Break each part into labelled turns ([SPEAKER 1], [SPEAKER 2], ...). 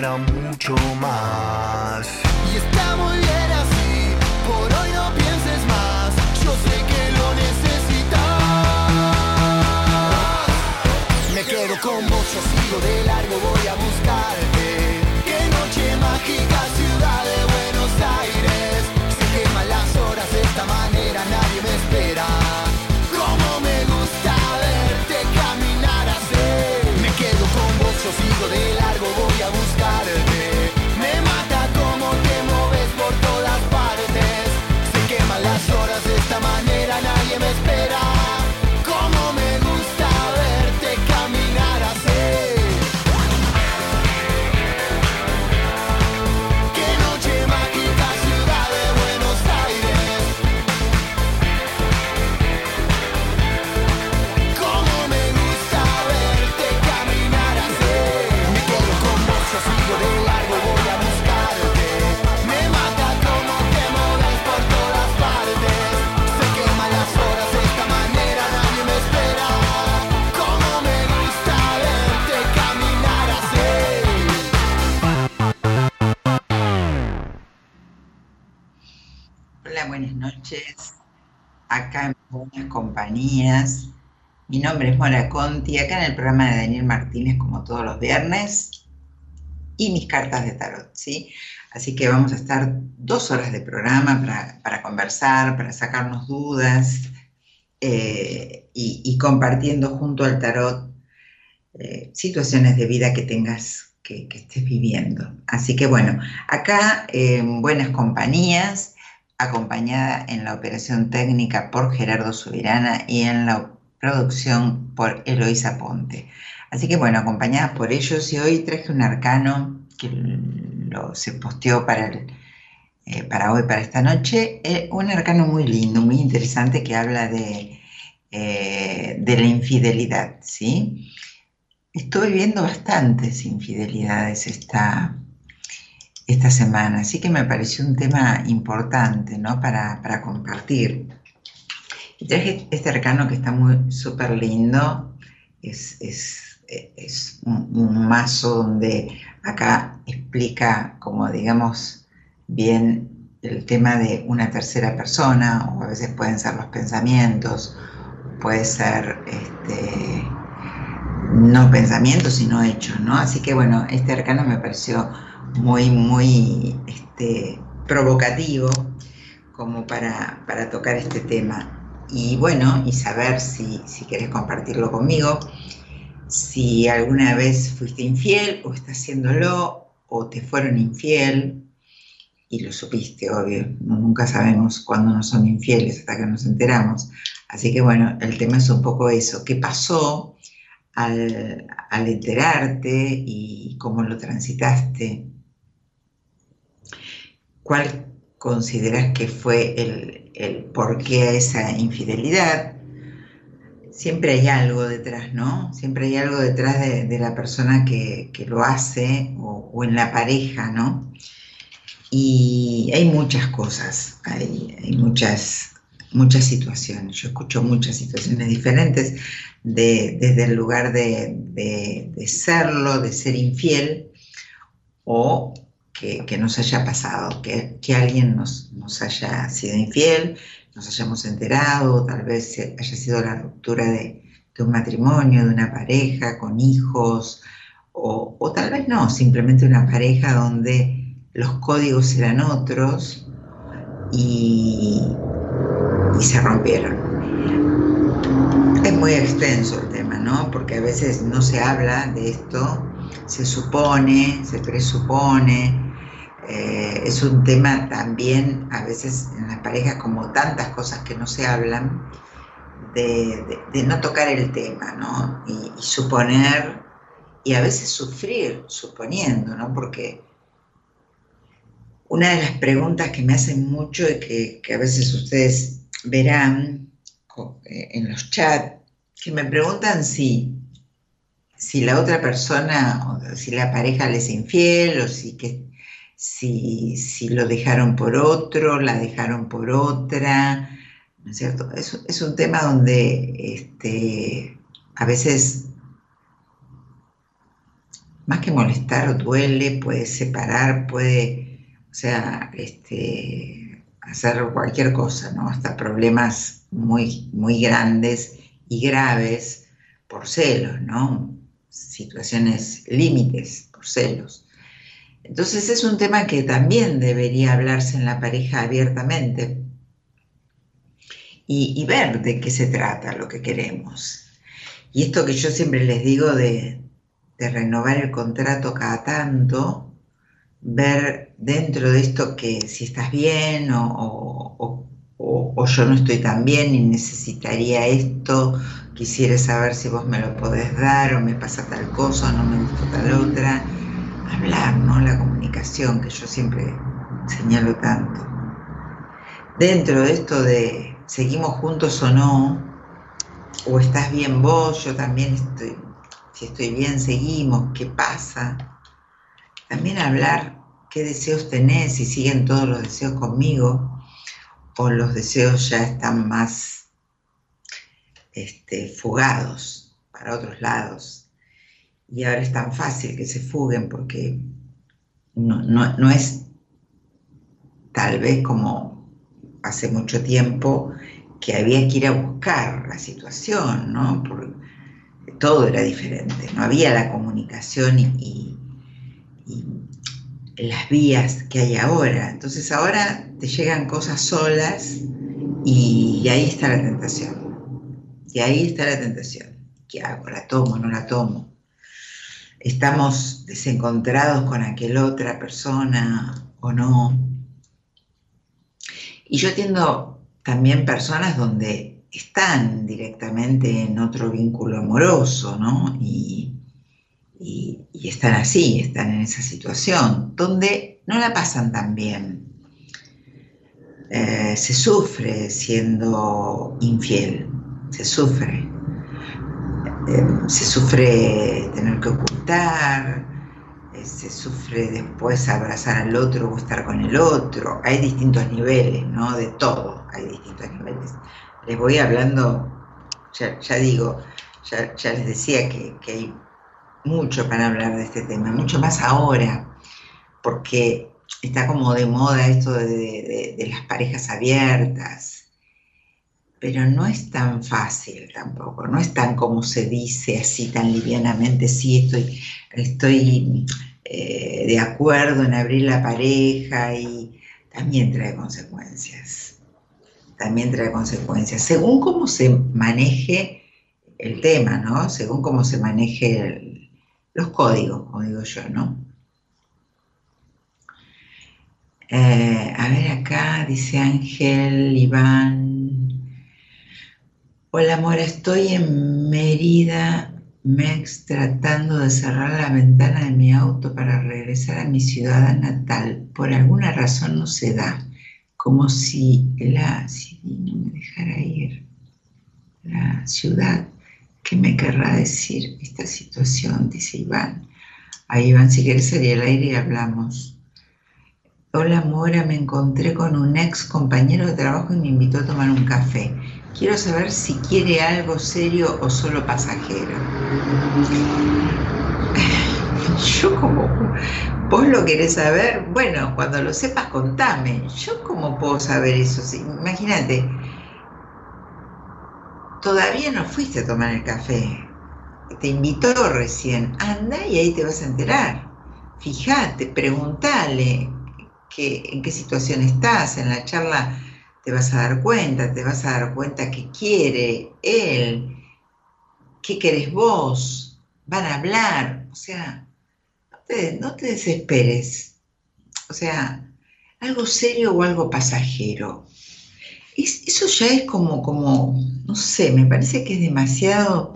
[SPEAKER 1] Ba-dum.
[SPEAKER 2] Mi nombre es Mora Conti, acá en el programa de Daniel Martínez, como todos los viernes, y mis cartas de tarot, ¿sí? Así que vamos a estar dos horas de programa para, conversar, para sacarnos dudas eh, y, compartiendo junto al tarot eh, situaciones de vida que tengas, que, estés viviendo. Así que bueno, acá en buenas compañías acompañada en la operación técnica por Gerardo Subirana y en la producción por Eloisa Ponte. Así que bueno, acompañadas por ellos y hoy traje un arcano que lo, se posteó para eh, para hoy, para esta noche, eh, un arcano muy lindo, muy interesante que habla de, eh, de la infidelidad, ¿sí? Estoy viendo bastantes infidelidades esta, esta semana, así que me pareció un tema importante, ¿no? Para, para compartir. Y traje este arcano que está muy súper lindo, es, es, un, mazo donde acá explica como digamos bien el tema de una tercera persona, o a veces pueden ser los pensamientos, puede ser este, no pensamientos, sino hechos, ¿no? Así que bueno, este arcano me pareció muy, muy este, provocativo como para, tocar este tema. Y bueno, y saber si, si querés compartirlo conmigo, si alguna vez fuiste infiel o estás haciéndolo o te fueron infiel y lo supiste, obvio, nunca sabemos cuándo nos son infieles hasta que nos enteramos. Así que bueno, el tema es un poco eso, qué pasó al, enterarte y cómo lo transitaste, cuál consideras que fue el, el porqué a esa infidelidad, siempre hay algo detrás, ¿no? Siempre hay algo detrás de, la persona que, lo hace o, en la pareja, ¿no? Y hay muchas cosas, hay, muchas, muchas situaciones. Yo escucho muchas situaciones diferentes desde el lugar de, serlo, de ser infiel, o que, nos haya pasado, que, alguien nos, nos haya sido infiel, nos hayamos enterado, tal vez haya sido la ruptura de, un matrimonio, de una pareja con hijos, o, tal vez no, simplemente una pareja donde los códigos eran otros y, y se rompieron. Es muy extenso el tema, ¿no? Porque a veces no se habla de esto, se supone, se presupone, eh, es un tema también, a veces en las parejas, como tantas cosas que no se hablan, de, no tocar el tema, ¿no? Y, suponer, y a veces sufrir suponiendo, ¿no? Porque una de las preguntas que me hacen mucho y que, a veces ustedes verán eh, en los chats, que me preguntan si, si la otra persona, si la pareja les es infiel, o si que si, lo dejaron por otro, la dejaron por otra, ¿no es cierto? Es, un tema donde este, a veces, más que molestar o duele, puede separar, puede, o sea, este, hacer cualquier cosa, ¿no? Hasta problemas muy, muy grandes y graves por celos, ¿no? Situaciones límites por celos. Entonces es un tema que también debería hablarse en la pareja abiertamente y, ver de qué se trata lo que queremos. Y esto que yo siempre les digo de, renovar el contrato cada tanto, ver dentro de esto que si estás bien o, yo no estoy tan bien y necesitaría esto, quisiera saber si vos me lo podés dar o me pasa tal cosa o no me gusta tal otra hablar, ¿no? La comunicación, que yo siempre señalo tanto. Dentro de esto de seguimos juntos o no, o estás bien vos, yo también estoy, si estoy bien, seguimos, ¿qué pasa? También hablar qué deseos tenés, si siguen todos los deseos conmigo, o los deseos ya están más este, fugados para otros lados y ahora es tan fácil que se fuguen porque no, es tal vez como hace mucho tiempo que había que ir a buscar la situación, ¿no? Todo era diferente, no había la comunicación y, las vías que hay ahora. Entonces ahora te llegan cosas solas y, y ahí está la tentación. Y ahí está la tentación. ¿Qué hago? ¿La tomo? ¿No la tomo? estamos desencontrados con aquella otra persona o no. Y yo atiendo también personas donde están directamente en otro vínculo amoroso, ¿no? Y, están así, están en esa situación, donde no la pasan tan bien. eh, se sufre siendo infiel, se sufre. Eh, se sufre tener que ocultar, eh, se sufre después abrazar al otro o estar con el otro. Hay distintos niveles, ¿no? De todo, hay distintos niveles. Les voy hablando, ya, digo, ya, les decía que, hay mucho para hablar de este tema, mucho más ahora, porque está como de moda esto de, de las parejas abiertas, pero no es tan fácil tampoco, no es tan como se dice así tan livianamente, sí, estoy, estoy eh, de acuerdo en abrir la pareja y también trae consecuencias, también trae consecuencias, según cómo se maneje el tema, ¿no? Según cómo se maneje los códigos, como digo yo, ¿no? Eh, a ver acá, dice Ángel, Iván, Hola, amor, estoy en Mérida, Mex, tratando de cerrar la ventana de mi auto para regresar a mi ciudad natal. Por alguna razón no se da, como si la no me dejara ir. La ciudad, ¿qué me querrá decir esta situación? Dice Iván. Ahí, Iván, si quieres salir al aire y hablamos. Hola, Mora, me encontré con un ex compañero de trabajo y me invitó a tomar un café. Quiero saber si quiere algo serio o solo pasajero. Yo como, vos lo querés saber, bueno, cuando lo sepas contame. Yo cómo puedo saber eso. Imagínate, todavía no fuiste a tomar el café. Te invitó recién. Anda y ahí te vas a enterar. Fíjate, preguntale en qué situación estás. En la charla te vas a dar cuenta, te vas a dar cuenta qué quiere él, qué querés vos, van a hablar, o sea, no te, desesperes, o sea, algo serio o algo pasajero. eso ya es como, como, no sé, me parece que es demasiado,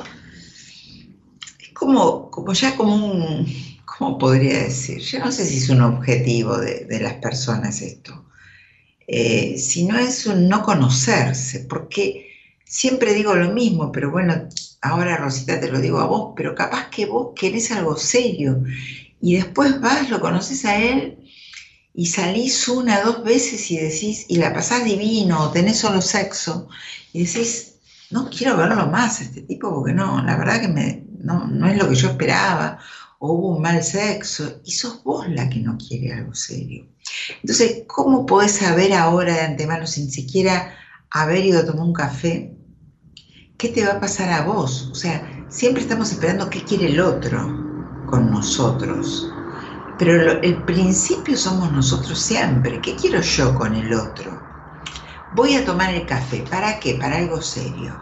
[SPEAKER 2] es como, como ya como un, ¿cómo podría decir? Yo no sé si es un objetivo de, de las personas esto eh, si no es un no conocerse, porque siempre digo lo mismo, pero bueno, ahora Rosita te lo digo a vos, pero capaz que vos querés algo serio y después vas, lo conoces a él y salís una, dos veces y decís, y la pasás divino, o tenés solo sexo, y decís, no quiero verlo más a este tipo porque no, la verdad que me, no, no es lo que yo esperaba, o hubo un mal sexo, y sos vos la que no quiere algo serio. Entonces, ¿cómo podés saber ahora de antemano, sin siquiera haber ido a tomar un café, qué te va a pasar a vos? O sea, siempre estamos esperando qué quiere el otro con nosotros. Pero el principio somos nosotros siempre. ¿Qué quiero yo con el otro? Voy a tomar el café. ¿Para qué? Para algo serio.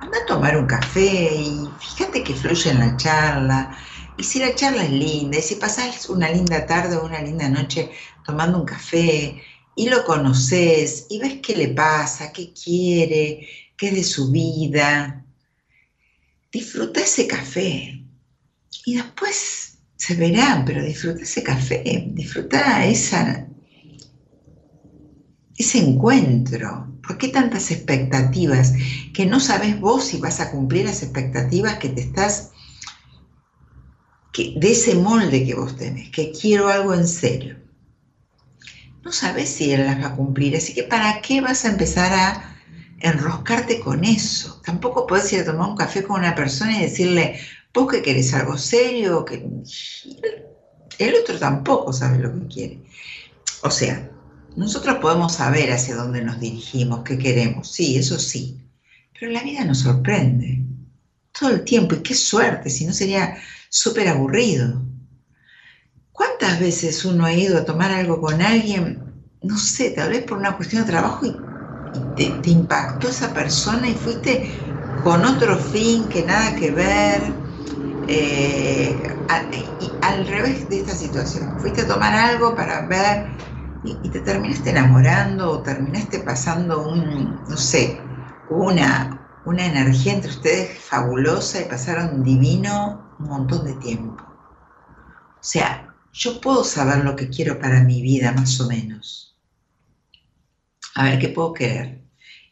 [SPEAKER 2] Anda a tomar un café y fíjate que fluye en la charla. Y si la charla es linda, y si pasás una linda tarde o una linda noche tomando un café y lo conoces y ves qué le pasa, qué quiere, qué es de su vida. Disfruta ese café y después se verán, pero disfruta ese café, disfruta esa, ese encuentro. ¿Por qué tantas expectativas? Que no sabes vos si vas a cumplir las expectativas que te estás, de ese molde que vos tenés, que quiero algo en serio. No sabes si él las va a cumplir, así que ¿para qué vas a empezar a enroscarte con eso? Tampoco puedes ir a tomar un café con una persona y decirle, vos que querés algo serio, que el otro tampoco sabe lo que quiere. O sea, nosotros podemos saber hacia dónde nos dirigimos, qué queremos, sí, eso sí, pero la vida nos sorprende. Todo el tiempo y qué suerte, si no sería súper aburrido. ¿Cuántas veces uno ha ido a tomar algo con alguien, no sé, tal vez por una cuestión de trabajo y, te, impactó esa persona y fuiste con otro fin que nada que ver? Eh, al revés de esta situación, fuiste a tomar algo para ver y, te terminaste enamorando o terminaste pasando un, no sé, una, una energía entre ustedes fabulosa y pasaron divino un montón de tiempo. O sea, yo puedo saber lo que quiero para mi vida más o menos. A ver, ¿qué puedo querer?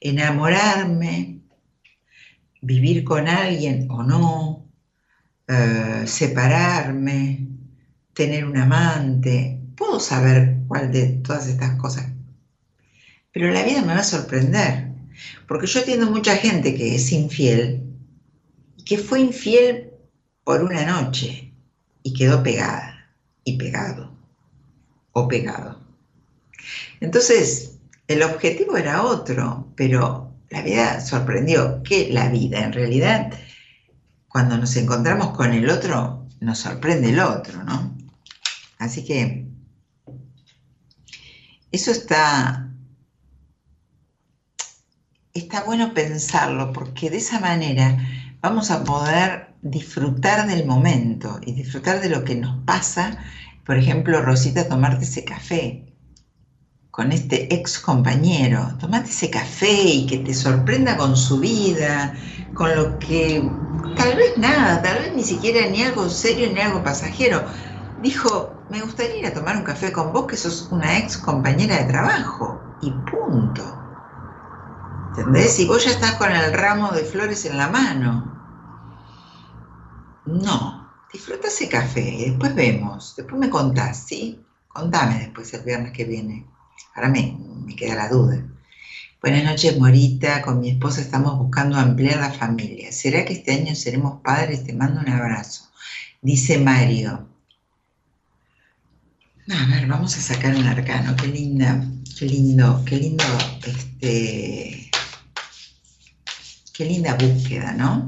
[SPEAKER 2] Enamorarme, vivir con alguien o no, eh, separarme, tener un amante. Puedo saber cuál de todas estas cosas. Pero la vida me va a sorprender. Porque yo atiendo mucha gente que es infiel que fue infiel por una noche y quedó pegada y pegado o pegado. Entonces, el objetivo era otro, pero la vida sorprendió que la vida en realidad, cuando nos encontramos con el otro, nos sorprende el otro, ¿no? Así que eso está, está bueno pensarlo, porque de esa manera vamos a poder disfrutar del momento y disfrutar de lo que nos pasa. Por ejemplo, Rosita, tomarte ese café con este ex compañero, tomate ese café y que te sorprenda con su vida, con lo que tal vez nada, tal vez ni siquiera ni algo serio ni algo pasajero. Dijo, me gustaría ir a tomar un café con vos que sos una ex compañera de trabajo y punto. ¿Entendés? Y vos ya estás con el ramo de flores en la mano. No, disfruta ese café y después vemos, después me contás, ¿sí? Contame después el viernes que viene. Ahora me, me queda la duda. Buenas noches, Morita. Con mi esposa estamos buscando ampliar la familia. ¿Será que este año seremos padres? Te mando un abrazo. Dice Mario. A ver, vamos a sacar un arcano. Qué linda, qué lindo, qué lindo, este, qué linda búsqueda, ¿no?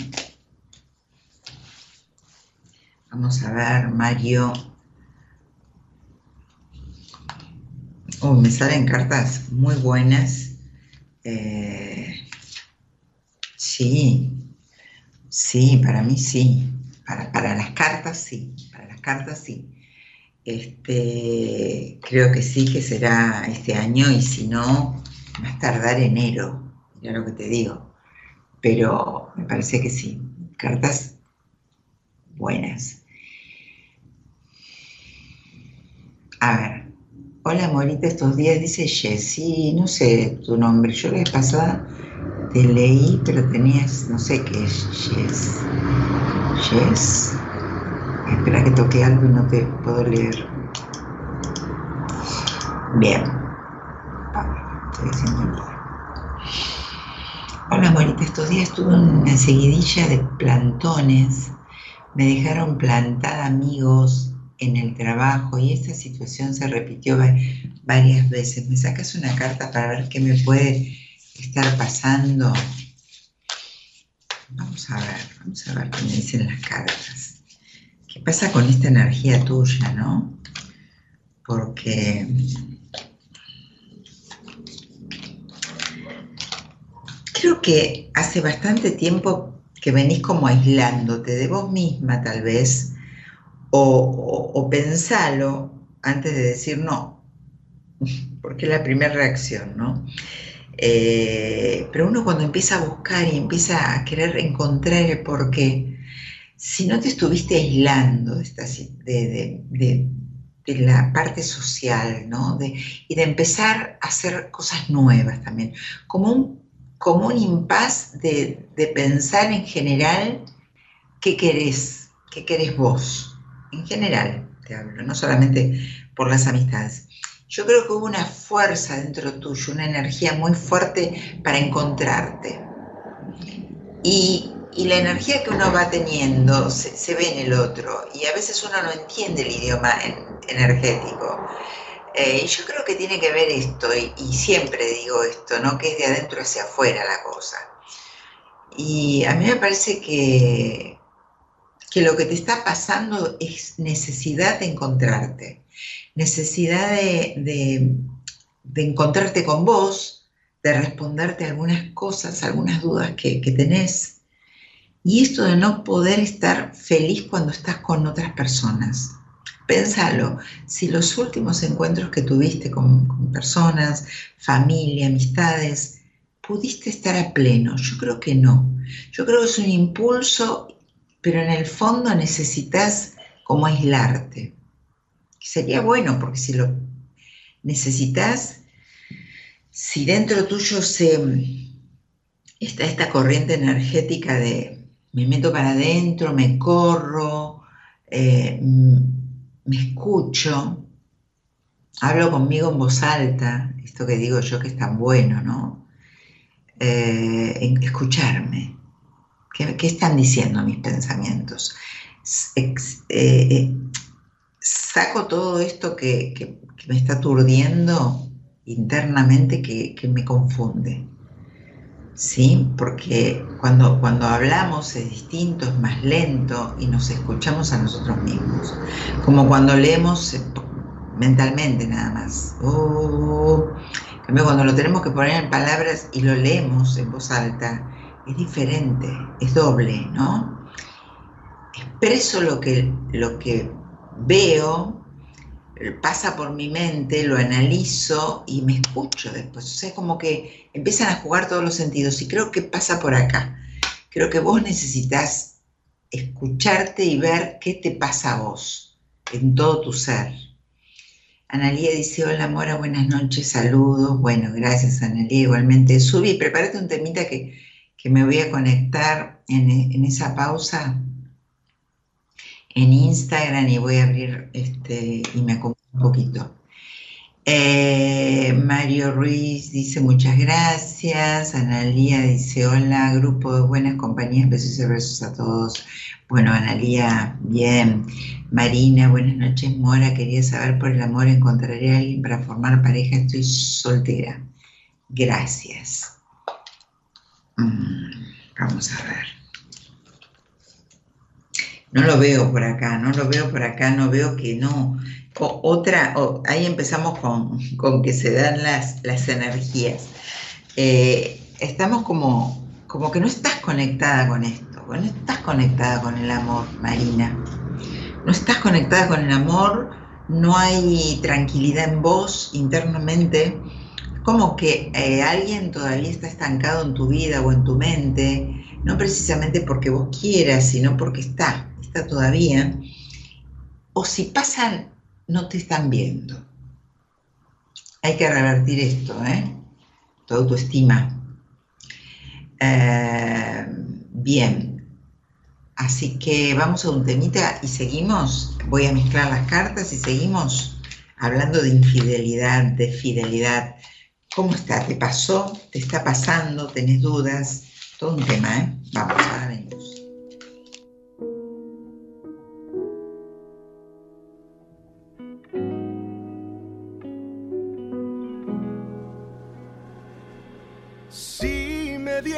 [SPEAKER 2] Vamos a ver, Mario. Oh, me salen cartas muy buenas. Eh, sí, sí, para mí sí. Para, para, las cartas sí, para las cartas sí. Este, creo que sí que será este año y si no, más tardar enero, ya lo que te digo. Pero me parece que sí. Cartas buenas. A ver, Hola, Morita, estos días dice Jessy, no sé tu nombre, yo la vez pasada te leí, pero tenías, no sé qué es Jess. Jess. Espera que toque algo y no te puedo leer. Bien. Estoy haciendo Hola, Morita, estos días tuve una seguidilla de plantones. Me dejaron plantada amigos, en el trabajo y esta situación se repitió varias veces. ¿Me sacas una carta para ver qué me puede estar pasando? Vamos a ver, vamos a ver qué me dicen las cartas. ¿Qué pasa con esta energía tuya, no? Porque creo que hace bastante tiempo que venís como aislándote de vos misma tal vez, o, pensalo antes de decir no, porque es la primera reacción, ¿no? Eh, pero uno cuando empieza a buscar y empieza a querer encontrar el por qué, si no te estuviste aislando de, de, la parte social, ¿no? y de empezar a hacer cosas nuevas también, como un, como un impas de, pensar en general qué querés, qué querés vos, en general te hablo, no solamente por las amistades. Yo creo que hubo una fuerza dentro tuyo, una energía muy fuerte para encontrarte. Y, la energía que uno va teniendo se, ve en el otro y a veces uno no entiende el idioma energético. Eh, yo creo que tiene que ver esto, y, siempre digo esto, ¿no? que es de adentro hacia afuera la cosa. Y a mí me parece que, que lo que te está pasando es necesidad de encontrarte, necesidad de, encontrarte con vos, de responderte algunas cosas, algunas dudas que, tenés. Y esto de no poder estar feliz cuando estás con otras personas. Pénsalo, si los últimos encuentros que tuviste con, personas, familia, amistades, pudiste estar a pleno. Yo creo que no. Yo creo que es un impulso pero en el fondo necesitas como aislarte. Sería bueno, porque si lo necesitas, si dentro tuyo se está esta corriente energética de me meto para adentro, me corro, eh, me escucho, hablo conmigo en voz alta, esto que digo yo que es tan bueno, ¿no? Eh, escucharme. ¿Qué, están diciendo mis pensamientos? Eh, saco todo esto que, me está aturdiendo internamente que, me confunde. ¿Sí? Porque cuando, cuando hablamos es distinto, es más lento y nos escuchamos a nosotros mismos. Como cuando leemos eh, mentalmente nada más. Oh, cuando lo tenemos que poner en palabras y lo leemos en voz alta, es diferente, es doble, ¿no? Expreso lo que, lo que veo, pasa por mi mente, lo analizo y me escucho después. O sea, es como que empiezan a jugar todos los sentidos y creo que pasa por acá. Creo que vos necesitas escucharte y ver qué te pasa a vos en todo tu ser. Analía dice, hola Mora, buenas noches, saludos. Bueno, gracias Analía, igualmente. Subí, prepárate un temita que, me voy a conectar en, en esa pausa en Instagram y voy a abrir este y me acomodo un poquito. Eh, Mario Ruiz dice muchas gracias. Analía dice hola, grupo de buenas compañías, besos y besos a todos. Bueno, Analía, bien. Marina, buenas noches. Mora, quería saber por el amor, ¿encontraré a alguien para formar pareja? Estoy soltera. Gracias. Mm, vamos a ver. No lo veo por acá, no lo veo por acá, no veo que no. otra, ahí empezamos con, que se dan las, las energías. Eh, estamos como, como que no estás conectada con esto, no estás conectada con el amor, Marina. No estás conectada con el amor, no hay tranquilidad en vos internamente. Como que eh, alguien todavía está estancado en tu vida o en tu mente, no precisamente porque vos quieras, sino porque está todavía, o si pasan, no te están viendo. Hay que revertir esto, ¿eh? Tu autoestima. Eh, bien. Así que vamos a un temita y seguimos. Voy a mezclar las cartas y seguimos hablando de infidelidad, de fidelidad. ¿Cómo está? ¿Te pasó? ¿Te está pasando? ¿Tenés dudas? Todo un tema, ¿eh? Vamos, ahora venimos.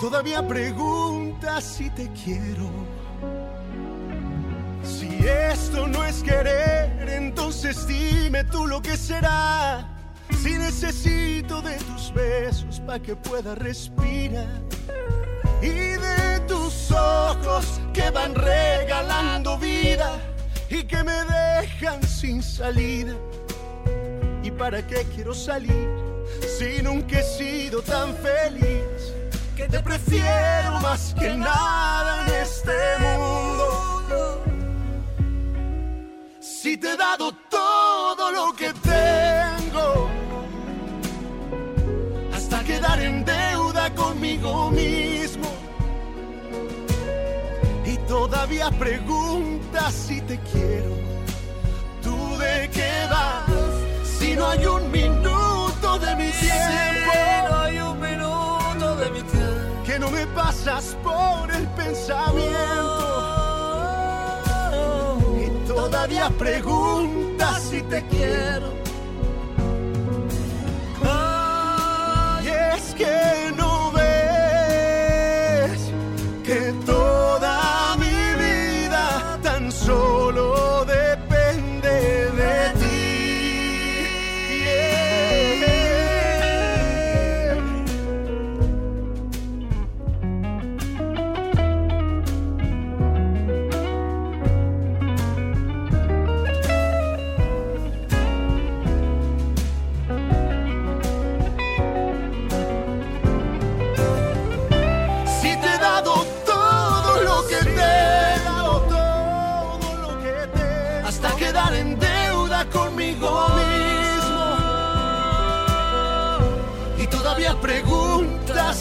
[SPEAKER 3] Todavía preguntas si te quiero. Si esto no es querer, entonces dime tú lo que será. Si necesito de tus besos para que pueda respirar. Y de tus ojos que van regalando vida y que me dejan sin salida. ¿Y para qué quiero salir si nunca he sido tan feliz? Que te prefiero más que nada en este mundo. Si te he dado todo lo que tengo, hasta quedar en deuda conmigo mismo. Y todavía preguntas si te quiero, tú de qué vas, si no hay un minuto de mi tiempo que no me pasas por el pensamiento. Y todavía preguntas si te quiero. Es que no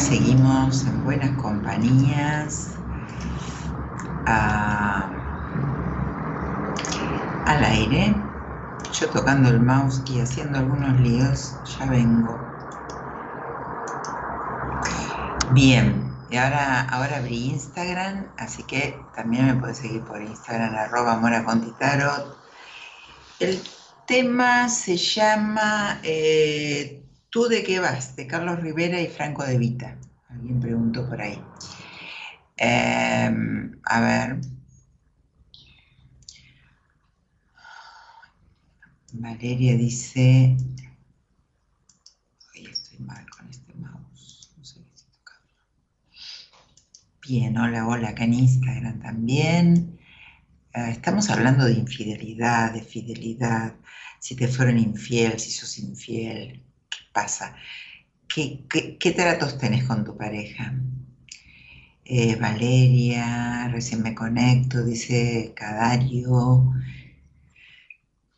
[SPEAKER 2] Seguimos en buenas compañías. al aire, yo tocando el mouse y haciendo algunos líos, ya vengo. Bien, y ahora, ahora abrí Instagram, así que también me puedes seguir por Instagram, arroba mora El tema se llama eh, ¿Tú de qué vas? de Carlos Rivera y Franco de Vita. Alguien preguntó por ahí. Em, a ver. Valeria dice. Ay, estoy mal con este mouse. No sé qué estoy tocando. Bien, hola, hola, acá en Instagram también. Eh, estamos hablando de infidelidad, de fidelidad, si te fueron infiel, si sos infiel, ¿qué pasa? ¿Qué, tratos tenés con tu pareja? Eh, Valeria, recién me conecto, dice Cadario.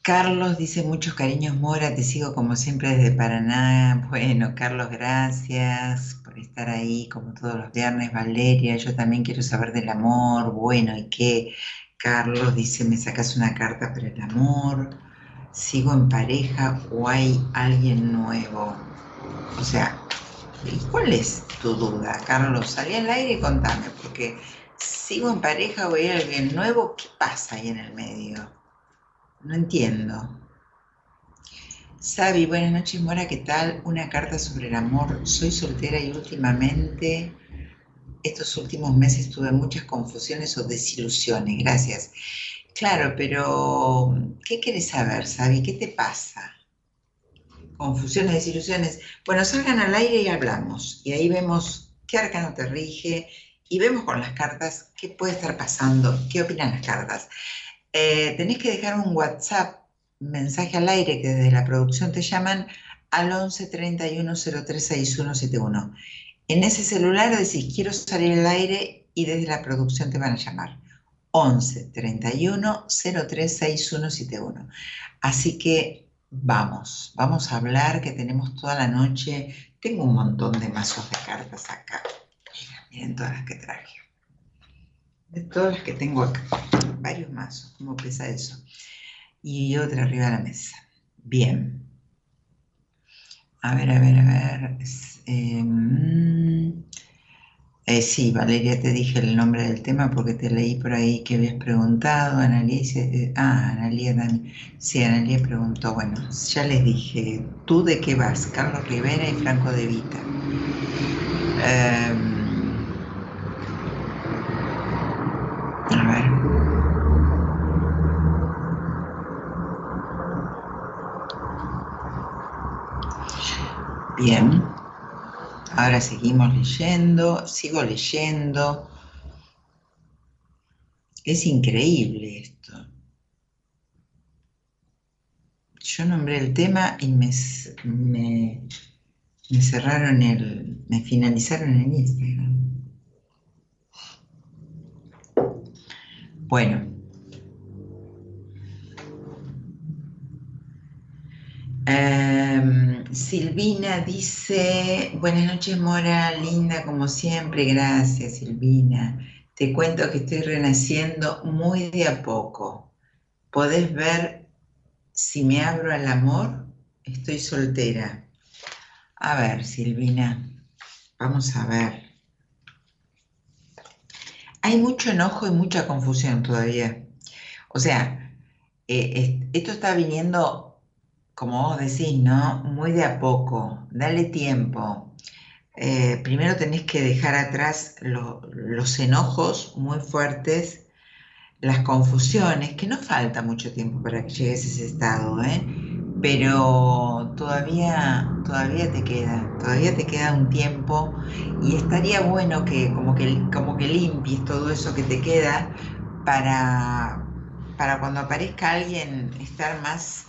[SPEAKER 2] Carlos dice muchos cariños Mora, te sigo como siempre desde Paraná. Bueno, Carlos, gracias por estar ahí como todos los viernes. Valeria, yo también quiero saber del amor. Bueno, ¿y qué? Carlos dice, me sacas una carta para el amor, sigo en pareja o hay alguien nuevo. O sea, ¿cuál es tu duda, Carlos? Salí al aire y contame, porque sigo en pareja o hay alguien nuevo, ¿qué pasa ahí en el medio? No entiendo. Sabi, buenas noches, Mora, ¿qué tal? Una carta sobre el amor. Soy soltera y últimamente estos últimos meses tuve muchas confusiones o desilusiones, gracias. Claro, pero ¿qué quieres saber, Sabi? ¿Qué te pasa? Confusiones, desilusiones. Bueno, salgan al aire y hablamos. Y ahí vemos qué arcano te rige y vemos con las cartas qué puede estar pasando, qué opinan las cartas. Eh, tenés que dejar un WhatsApp, mensaje al aire que desde la producción te llaman al 11 31 03 6171. En ese celular decís, quiero salir al aire y desde la producción te van a llamar. 11 31 03 6171. Así que vamos, vamos a hablar que tenemos toda la noche. Tengo un montón de mazos de cartas acá. Miren, miren todas las que traje. De todas las que tengo acá. Varios mazos, ¿cómo pesa eso? Y otra arriba de la mesa. Bien. A ver, a ver, a ver. Em, eh, sí, Valeria, te dije el nombre del tema porque te leí por ahí que habías preguntado. Analía, eh, ah, Analía también. Sí, Analía preguntó. Bueno, ya les dije, ¿tú de qué vas? Carlos Rivera y Franco de Vita. Em, a ver. Bien, ahora seguimos leyendo, sigo leyendo. Es increíble esto. yo nombré el tema y me, cerraron el, me finalizaron en Instagram. Bueno. Em, Silvina dice, buenas noches Mora, linda como siempre, gracias Silvina. Te cuento que estoy renaciendo muy de a poco. Podés ver si me abro al amor, estoy soltera. A ver, Silvina, vamos a ver. Hay mucho enojo y mucha confusión todavía. O sea, eh, esto está viniendo, como vos decís, ¿no? Muy de a poco. Dale tiempo. Eh, primero tenés que dejar atrás los enojos muy fuertes, las confusiones, que no falta mucho tiempo para que llegues a ese estado, ¿eh? pero todavía, todavía te queda, todavía te queda un tiempo y estaría bueno que como que, como que limpies todo eso que te queda para, para cuando aparezca alguien estar más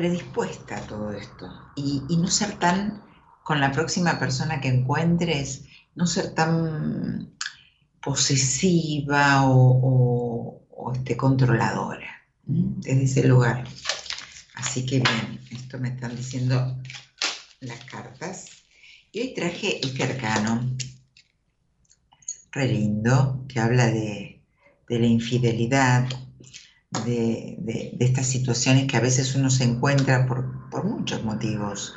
[SPEAKER 2] predispuesta a todo esto y, no ser tan, con la próxima persona que encuentres, no ser tan posesiva o, o, este, controladora desde ese lugar. Así que bien, esto me están diciendo las cartas. Y hoy traje este arcano, re lindo, que habla de, la infidelidad, de, estas situaciones que a veces uno se encuentra por, muchos motivos.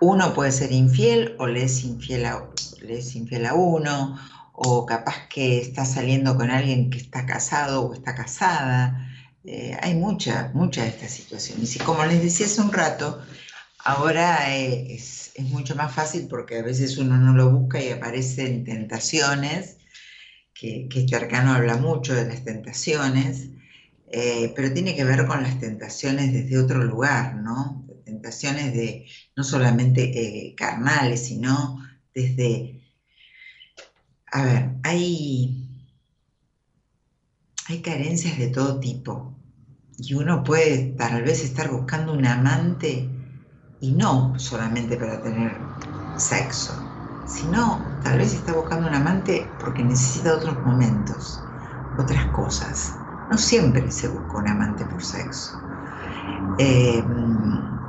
[SPEAKER 2] Uno puede ser infiel o le es infiel, a, le es infiel a uno, o capaz que está saliendo con alguien que está casado o está casada eh, hay muchas, muchas de estas situaciones. Y como les decía hace un rato, ahora eh, es, mucho más fácil porque a veces uno no lo busca y aparecen tentaciones, que, este arcano habla mucho de las tentaciones, eh, pero tiene que ver con las tentaciones desde otro lugar, ¿no? Tentaciones de no solamente carnales, sino desde... A ver, hay, hay carencias de todo tipo y uno puede tal vez estar buscando un amante y no solamente para tener sexo, sino tal vez está buscando un amante porque necesita otros momentos, otras cosas. No siempre se busca un amante por sexo. Em,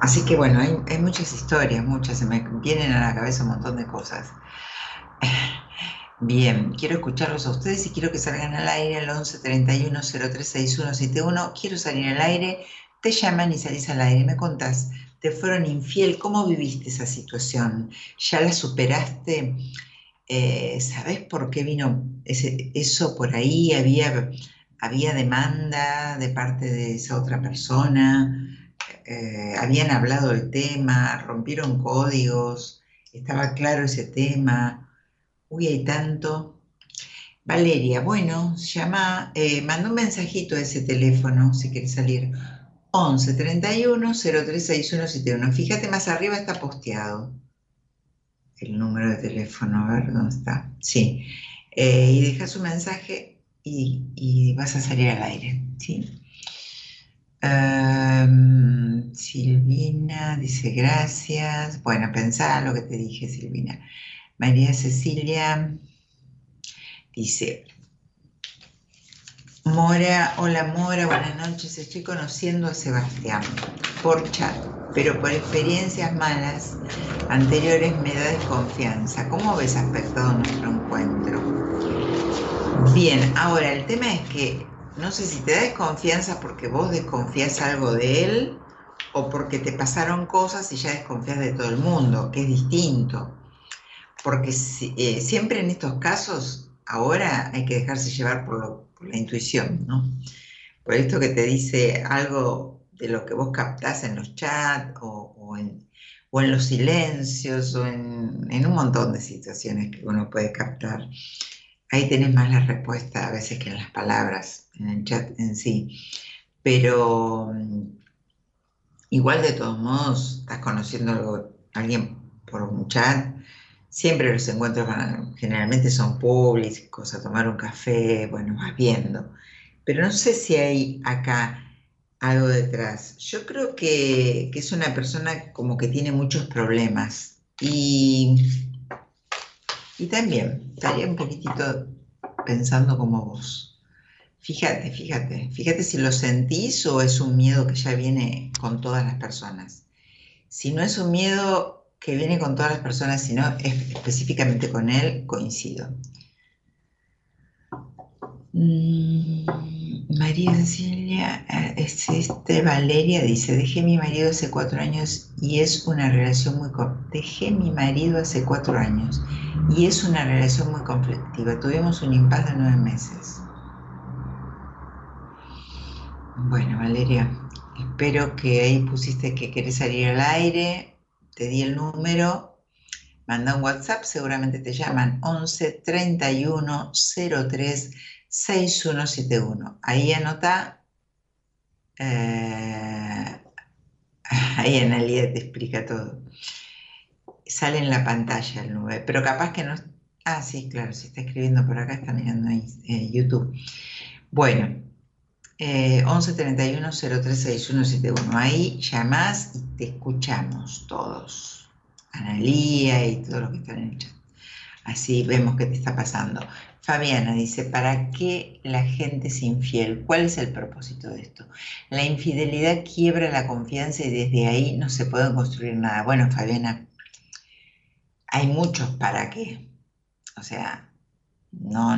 [SPEAKER 2] así que bueno, hay, hay muchas historias, muchas, se me vienen a la cabeza un montón de cosas. Bien, quiero escucharlos a ustedes y quiero que salgan al aire al 11 31 036171. Quiero salir al aire, te llaman y salís al aire, me contás, te fueron infiel, ¿cómo viviste esa situación? ¿Ya la superaste? Eh, ¿Sabes por qué vino eso por ahí? ¿Había, ¿Había demanda de parte de esa otra persona? Eh, ¿Habían hablado del tema? ¿Rompieron códigos? ¿Estaba claro ese tema? Uy, hay tanto. Valeria, bueno, llama, eh, manda un mensajito a ese teléfono si quieres salir. 11 31 036171. Fíjate más arriba está posteado el número de teléfono, a ver dónde está. Sí. Eh, y deja su mensaje y, vas a salir al aire. ¿sí? Silvina dice gracias. Bueno, pensá lo que te dije, Silvina. María Cecilia dice, Mora, hola Mora, buenas noches. Estoy conociendo a Sebastián por chat, pero por experiencias malas anteriores me da desconfianza. ¿Cómo ves aspectado nuestro encuentro? Bien, ahora el tema es que no sé si te da desconfianza porque vos desconfías algo de él o porque te pasaron cosas y ya desconfías de todo el mundo, que es distinto porque eh, siempre en estos casos, ahora hay que dejarse llevar por, la intuición, ¿no? Por esto que te dice algo de lo que vos captás en los chats o, en, los silencios o en, un montón de situaciones que uno puede captar. Ahí tenés más la respuesta a veces que en las palabras, en el chat en sí. Pero mm, igual de todos modos, estás conociendo a alguien por un chat, Siempre los encuentros generalmente son públicos, a tomar un café, bueno, vas viendo. Pero no sé si hay acá algo detrás. Yo creo que, que es una persona como que tiene muchos problemas y, y también estaría un poquitito pensando como vos. Fíjate, fíjate, fíjate si lo sentís o es un miedo que ya viene con todas las personas. Si no es un miedo que viene con todas las personas, sino específicamente con él, coincido. Mm, María Cecilia, eh, es este, Valeria dice, dejé mi marido hace cuatro años y es una relación muy... Dejé mi marido hace cuatro años y es una relación muy conflictiva. Tuvimos un impasse de nueve meses. Bueno, Valeria, espero que ahí pusiste que querés salir al aire, te di el número, manda un WhatsApp, seguramente te llaman 11 31 03 6171. Ahí anota, eh, ahí Analia te explica todo. Sale en la pantalla el 9, pero capaz que no... Ah, sí, claro, si está escribiendo por acá, está mirando en YouTube. Bueno, eh, 11 31 036171. Ahí llamás y te escuchamos todos. Analía y todos los que están en el chat. Así vemos qué te está pasando. Fabiana dice, ¿para qué la gente es infiel? ¿Cuál es el propósito de esto? La infidelidad quiebra la confianza y desde ahí no se puede construir nada. Bueno, Fabiana, hay muchos para qué. O sea, no,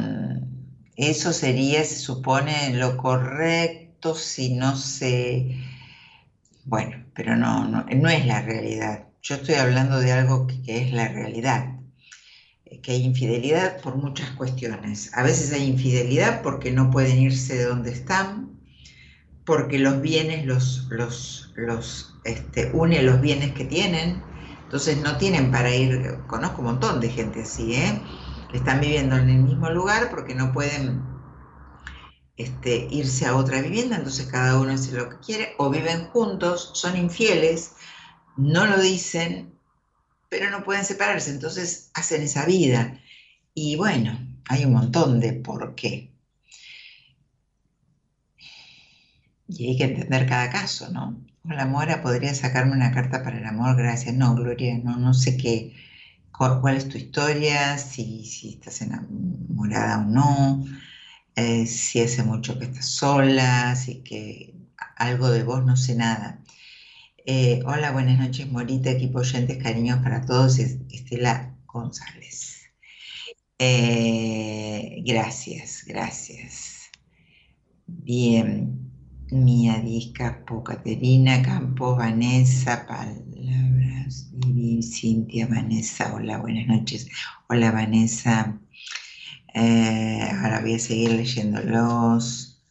[SPEAKER 2] eso sería, se supone, lo correcto si no se... Bueno, pero no, no, no es la realidad. Yo estoy hablando de algo que, es la realidad que hay infidelidad por muchas cuestiones. A veces hay infidelidad porque no pueden irse de donde están, porque los bienes los, los, los este, une los bienes que tienen, entonces no tienen para ir, conozco un montón de gente así, ¿eh? Están viviendo en el mismo lugar porque no pueden este, irse a otra vivienda, entonces cada uno hace lo que quiere, o viven juntos, son infieles, no lo dicen, pero no pueden separarse, entonces hacen esa vida. Y bueno, hay un montón de por qué. Y hay que entender cada caso, ¿no? Hola, Mora, ¿podría sacarme una carta para el amor? Gracias. No, Gloria, no, no sé qué, cuál, es tu historia, si, si estás enamorada o no, eh, si hace mucho que estás sola, si que algo de vos no sé nada. Eh, hola, buenas noches, Morita, equipo oyentes, cariños para todos, Estela González. Eh, gracias, gracias. Bien, Mía Discapo, Caterina Campos, Vanessa, palabras, Vivi, Cintia, Vanessa, hola, buenas noches. Hola, Vanessa. Eh, ahora voy a seguir leyéndolos.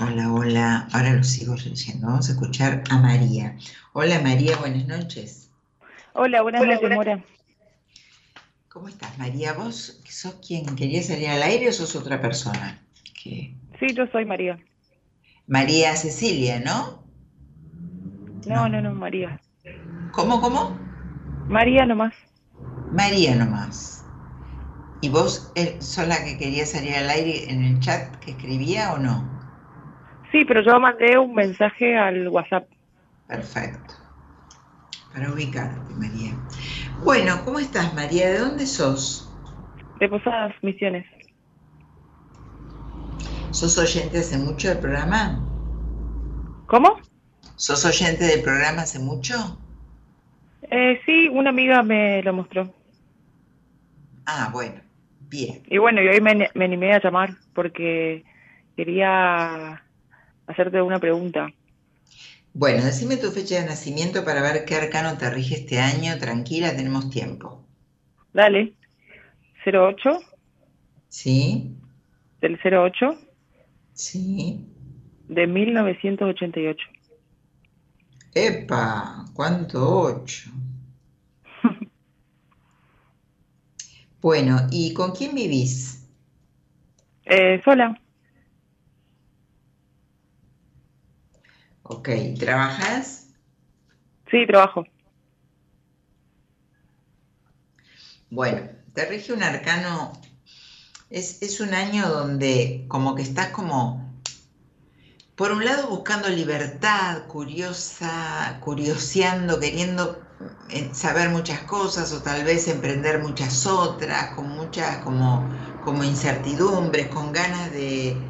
[SPEAKER 2] Hola, hola. Ahora lo sigo leyendo. Vamos a escuchar a María. Hola María, buenas noches.
[SPEAKER 4] Hola, buenas noches, Mora.
[SPEAKER 2] ¿Cómo estás, María? ¿Vos sos quien quería salir al aire o sos otra persona?
[SPEAKER 4] Sí, yo soy María.
[SPEAKER 2] María Cecilia, ¿no?
[SPEAKER 4] No, no, no, María.
[SPEAKER 2] ¿Cómo, cómo?
[SPEAKER 4] María nomás.
[SPEAKER 2] María nomás. ¿Y vos eh, sos la que quería salir al aire en el chat que escribía o no?
[SPEAKER 4] Sí, pero yo mandé un mensaje al WhatsApp.
[SPEAKER 2] Perfecto. Para ubicarte, María. Bueno, ¿cómo estás, María? ¿De dónde sos?
[SPEAKER 4] De Posadas Misiones.
[SPEAKER 2] ¿Sos oyente hace mucho del programa?
[SPEAKER 4] ¿Cómo?
[SPEAKER 2] ¿Sos oyente del programa hace mucho?
[SPEAKER 4] Eh, sí, una amiga me lo mostró.
[SPEAKER 2] Ah, bueno, bien.
[SPEAKER 4] Y bueno, y hoy me, me animé a llamar porque quería hacerte una pregunta.
[SPEAKER 2] Bueno, decime tu fecha de nacimiento para ver qué arcano te rige este año. Tranquila, tenemos tiempo.
[SPEAKER 4] Dale. 08.
[SPEAKER 2] Sí.
[SPEAKER 4] Del 08.
[SPEAKER 2] Sí.
[SPEAKER 4] De 1988.
[SPEAKER 2] ¡Epa! ¿Cuánto 8? bueno, ¿y con quién vivís?
[SPEAKER 4] Eh, sola.
[SPEAKER 2] Ok, ¿trabajas?
[SPEAKER 4] Sí, trabajo.
[SPEAKER 2] Bueno, te rige un arcano, es, es, un año donde como que estás como por un lado buscando libertad, curiosa, curioseando, queriendo eh, saber muchas cosas o tal vez emprender muchas otras, con muchas como, como incertidumbres, con ganas de,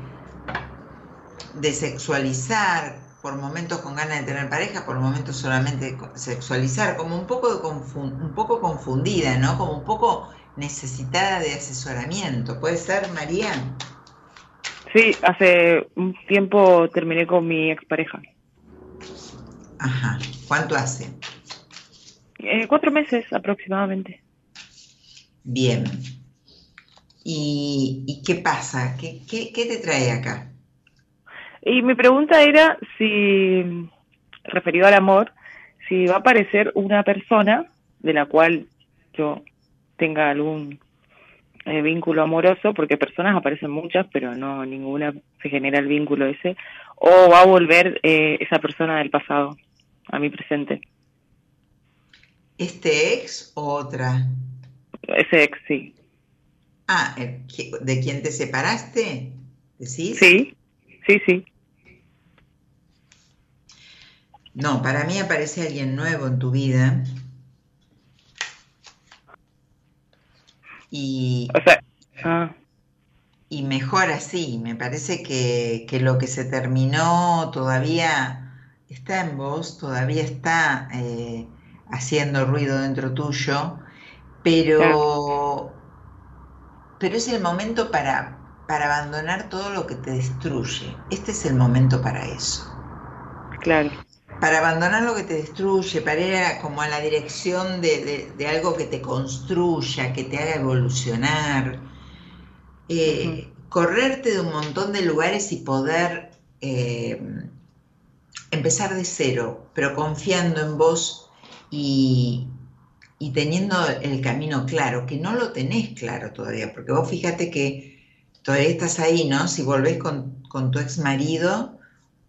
[SPEAKER 2] de sexualizar, por momentos con ganas de tener pareja, por momentos solamente sexualizar, como un poco, un poco confundida, ¿no? Como un poco necesitada de asesoramiento. ¿Puede ser, María?
[SPEAKER 4] Sí, hace un tiempo terminé con mi expareja.
[SPEAKER 2] Ajá. ¿Cuánto hace?
[SPEAKER 4] Eh, cuatro meses aproximadamente.
[SPEAKER 2] Bien. ¿Y, qué pasa? ¿Qué, qué te trae acá?
[SPEAKER 4] Y mi pregunta era si, referido al amor, si va a aparecer una persona de la cual yo tenga algún eh, vínculo amoroso, porque personas aparecen muchas, pero no ninguna se genera el vínculo ese, o va a volver eh, esa persona del pasado a mi presente.
[SPEAKER 2] ¿Este ex o otra?
[SPEAKER 4] Ese ex, sí.
[SPEAKER 2] Ah, ¿de quién te separaste?
[SPEAKER 4] ¿Decís? Sí, sí, sí.
[SPEAKER 2] No, para mí aparece alguien nuevo en tu vida. Y, ah. y mejor así, me parece que, lo que se terminó todavía está en vos, todavía está eh, haciendo ruido dentro tuyo, pero, pero es el momento para, para abandonar todo lo que te destruye. Este es el momento para eso.
[SPEAKER 4] Claro
[SPEAKER 2] para abandonar lo que te destruye, para ir como a la dirección de, algo que te construya, que te haga evolucionar, eh, correrte de un montón de lugares y poder eh, empezar de cero, pero confiando en vos y, teniendo el camino claro, que no lo tenés claro todavía, porque vos fíjate que todavía estás ahí, ¿no? Si volvés con, con tu ex marido,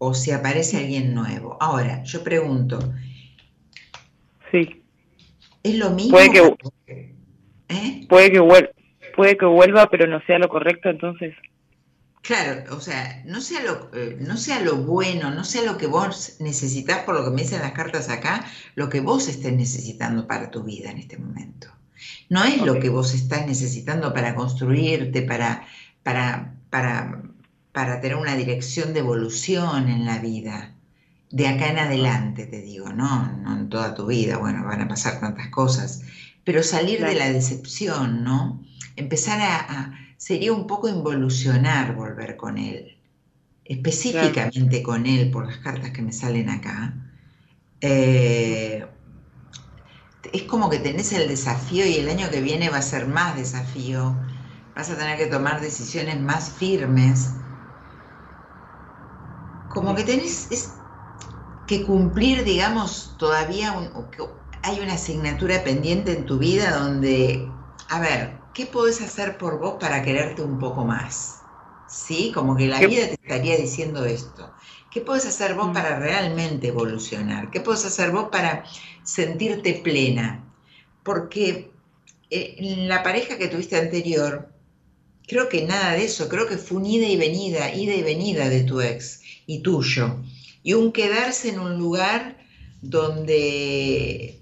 [SPEAKER 2] o si aparece alguien nuevo. Ahora, yo pregunto.
[SPEAKER 4] Sí.
[SPEAKER 2] ¿Es lo mismo?
[SPEAKER 4] Puede que, ¿Eh? puede, que vuelva, puede que vuelva, pero no sea lo correcto entonces.
[SPEAKER 2] Claro, o sea, no sea lo, eh, no sea lo bueno, no sea lo que vos necesitas, por lo que me dicen las cartas acá, lo que vos estés necesitando para tu vida en este momento. No es lo que vos estás necesitando para construirte, para, para, para para tener una dirección de evolución en la vida. De acá en adelante, te digo, ¿no? No en toda tu vida, bueno, van a pasar tantas cosas, pero salir de la decepción, ¿no? Empezar a, sería un poco involucionar volver con él, específicamente con él, por las cartas que me salen acá. Eh, es como que tenés el desafío y el año que viene va a ser más desafío. Vas a tener que tomar decisiones más firmes como que tenés que cumplir, digamos, todavía hay una asignatura pendiente en tu vida donde, a ver, ¿qué podés hacer por vos para quererte un poco más? ¿Sí? Como que la vida te estaría diciendo esto. ¿Qué podés hacer vos mm. para realmente evolucionar? ¿Qué podés hacer vos para sentirte plena? Porque eh, en la pareja que tuviste anterior, creo que nada de eso, creo que fue un ida y venida, ida y venida de tu ex y tuyo. Y un quedarse en un lugar donde,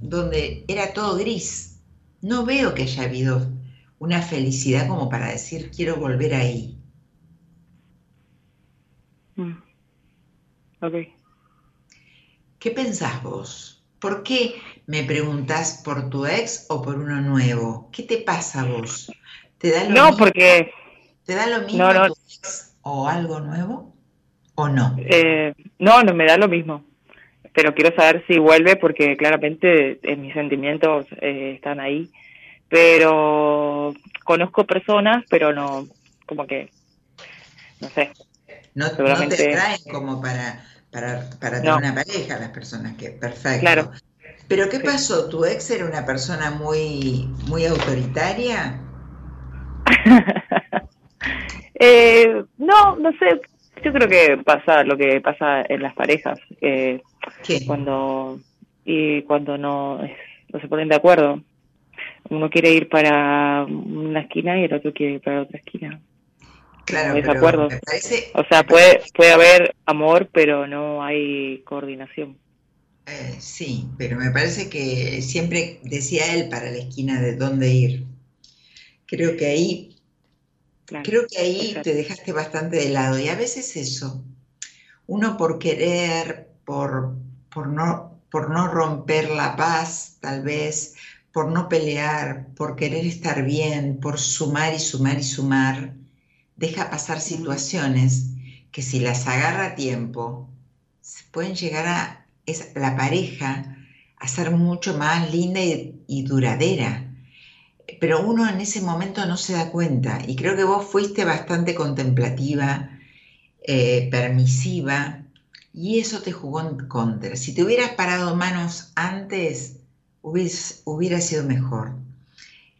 [SPEAKER 2] donde era todo gris. No veo que haya habido una felicidad como para decir quiero volver ahí.
[SPEAKER 4] Mm. Ok.
[SPEAKER 2] ¿Qué pensás vos? ¿Por qué me preguntás por tu ex o por uno nuevo? ¿Qué te pasa a vos?
[SPEAKER 4] ¿Te da lo no, porque...
[SPEAKER 2] ¿Te da lo mismo tu ex o algo nuevo? ¿O no?
[SPEAKER 4] Eh, no, no me da lo mismo. Pero quiero saber si vuelve porque claramente eh, mis sentimientos eh, están ahí. Pero conozco personas, pero no, como que, no sé.
[SPEAKER 2] No, seguramente... te traen como para, para, para tener una pareja las personas que, perfecto.
[SPEAKER 4] Claro.
[SPEAKER 2] Pero ¿qué pasó? ¿Tu ex era una persona muy, muy autoritaria?
[SPEAKER 4] eh, no, no sé, yo creo que pasa lo que pasa en las parejas, eh, cuando y cuando no, no se ponen de acuerdo. Uno quiere ir para una esquina y el otro quiere ir para otra esquina.
[SPEAKER 2] Claro,
[SPEAKER 4] desacuerdo. O sea, puede, puede haber amor, pero no hay coordinación.
[SPEAKER 2] Eh, sí, pero me parece que siempre decía él para la esquina de dónde ir. Creo que ahí, creo que ahí te dejaste bastante de lado. Y a veces eso, uno por querer, por, por, no, por no romper la paz, tal vez, por no pelear, por querer estar bien, por sumar y sumar y sumar, deja pasar situaciones que si las agarra a tiempo, se pueden llegar a la pareja a ser mucho más linda y, duradera. Pero uno en ese momento no se da cuenta y creo que vos fuiste bastante contemplativa, eh, permisiva y eso te jugó en contra. Si te hubieras parado manos antes, hubiera sido mejor.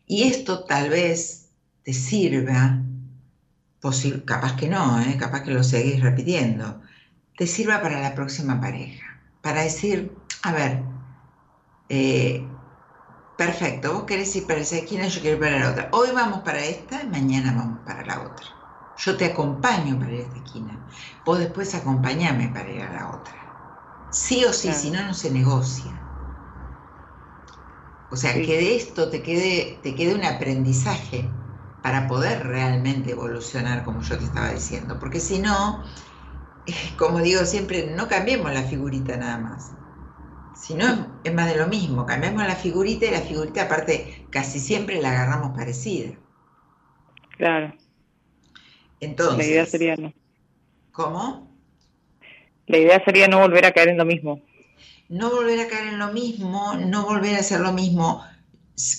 [SPEAKER 2] Y esto tal vez te sirva, capaz que no, ¿eh? capaz que lo seguís repitiendo, te sirva para la próxima pareja, para decir, a ver, eh, perfecto, vos querés ir para esa esquina, yo quiero ir para la otra. Hoy vamos para esta, mañana vamos para la otra. Yo te acompaño para ir a esta esquina, vos después acompañame para ir a la otra. Sí o sí, si no, no se negocia. O sea, que de esto te quede, te quede un aprendizaje para poder realmente evolucionar, como yo te estaba diciendo. Porque si no, como digo siempre, no cambiemos la figurita nada más. Si no, es más de lo mismo. Cambiamos la figurita y la figurita, aparte, casi siempre la agarramos parecida.
[SPEAKER 4] Claro.
[SPEAKER 2] Entonces.
[SPEAKER 4] La idea sería no.
[SPEAKER 2] ¿Cómo?
[SPEAKER 4] La idea sería no volver a caer en lo mismo
[SPEAKER 2] no volver a caer en lo mismo, no volver a hacer lo mismo.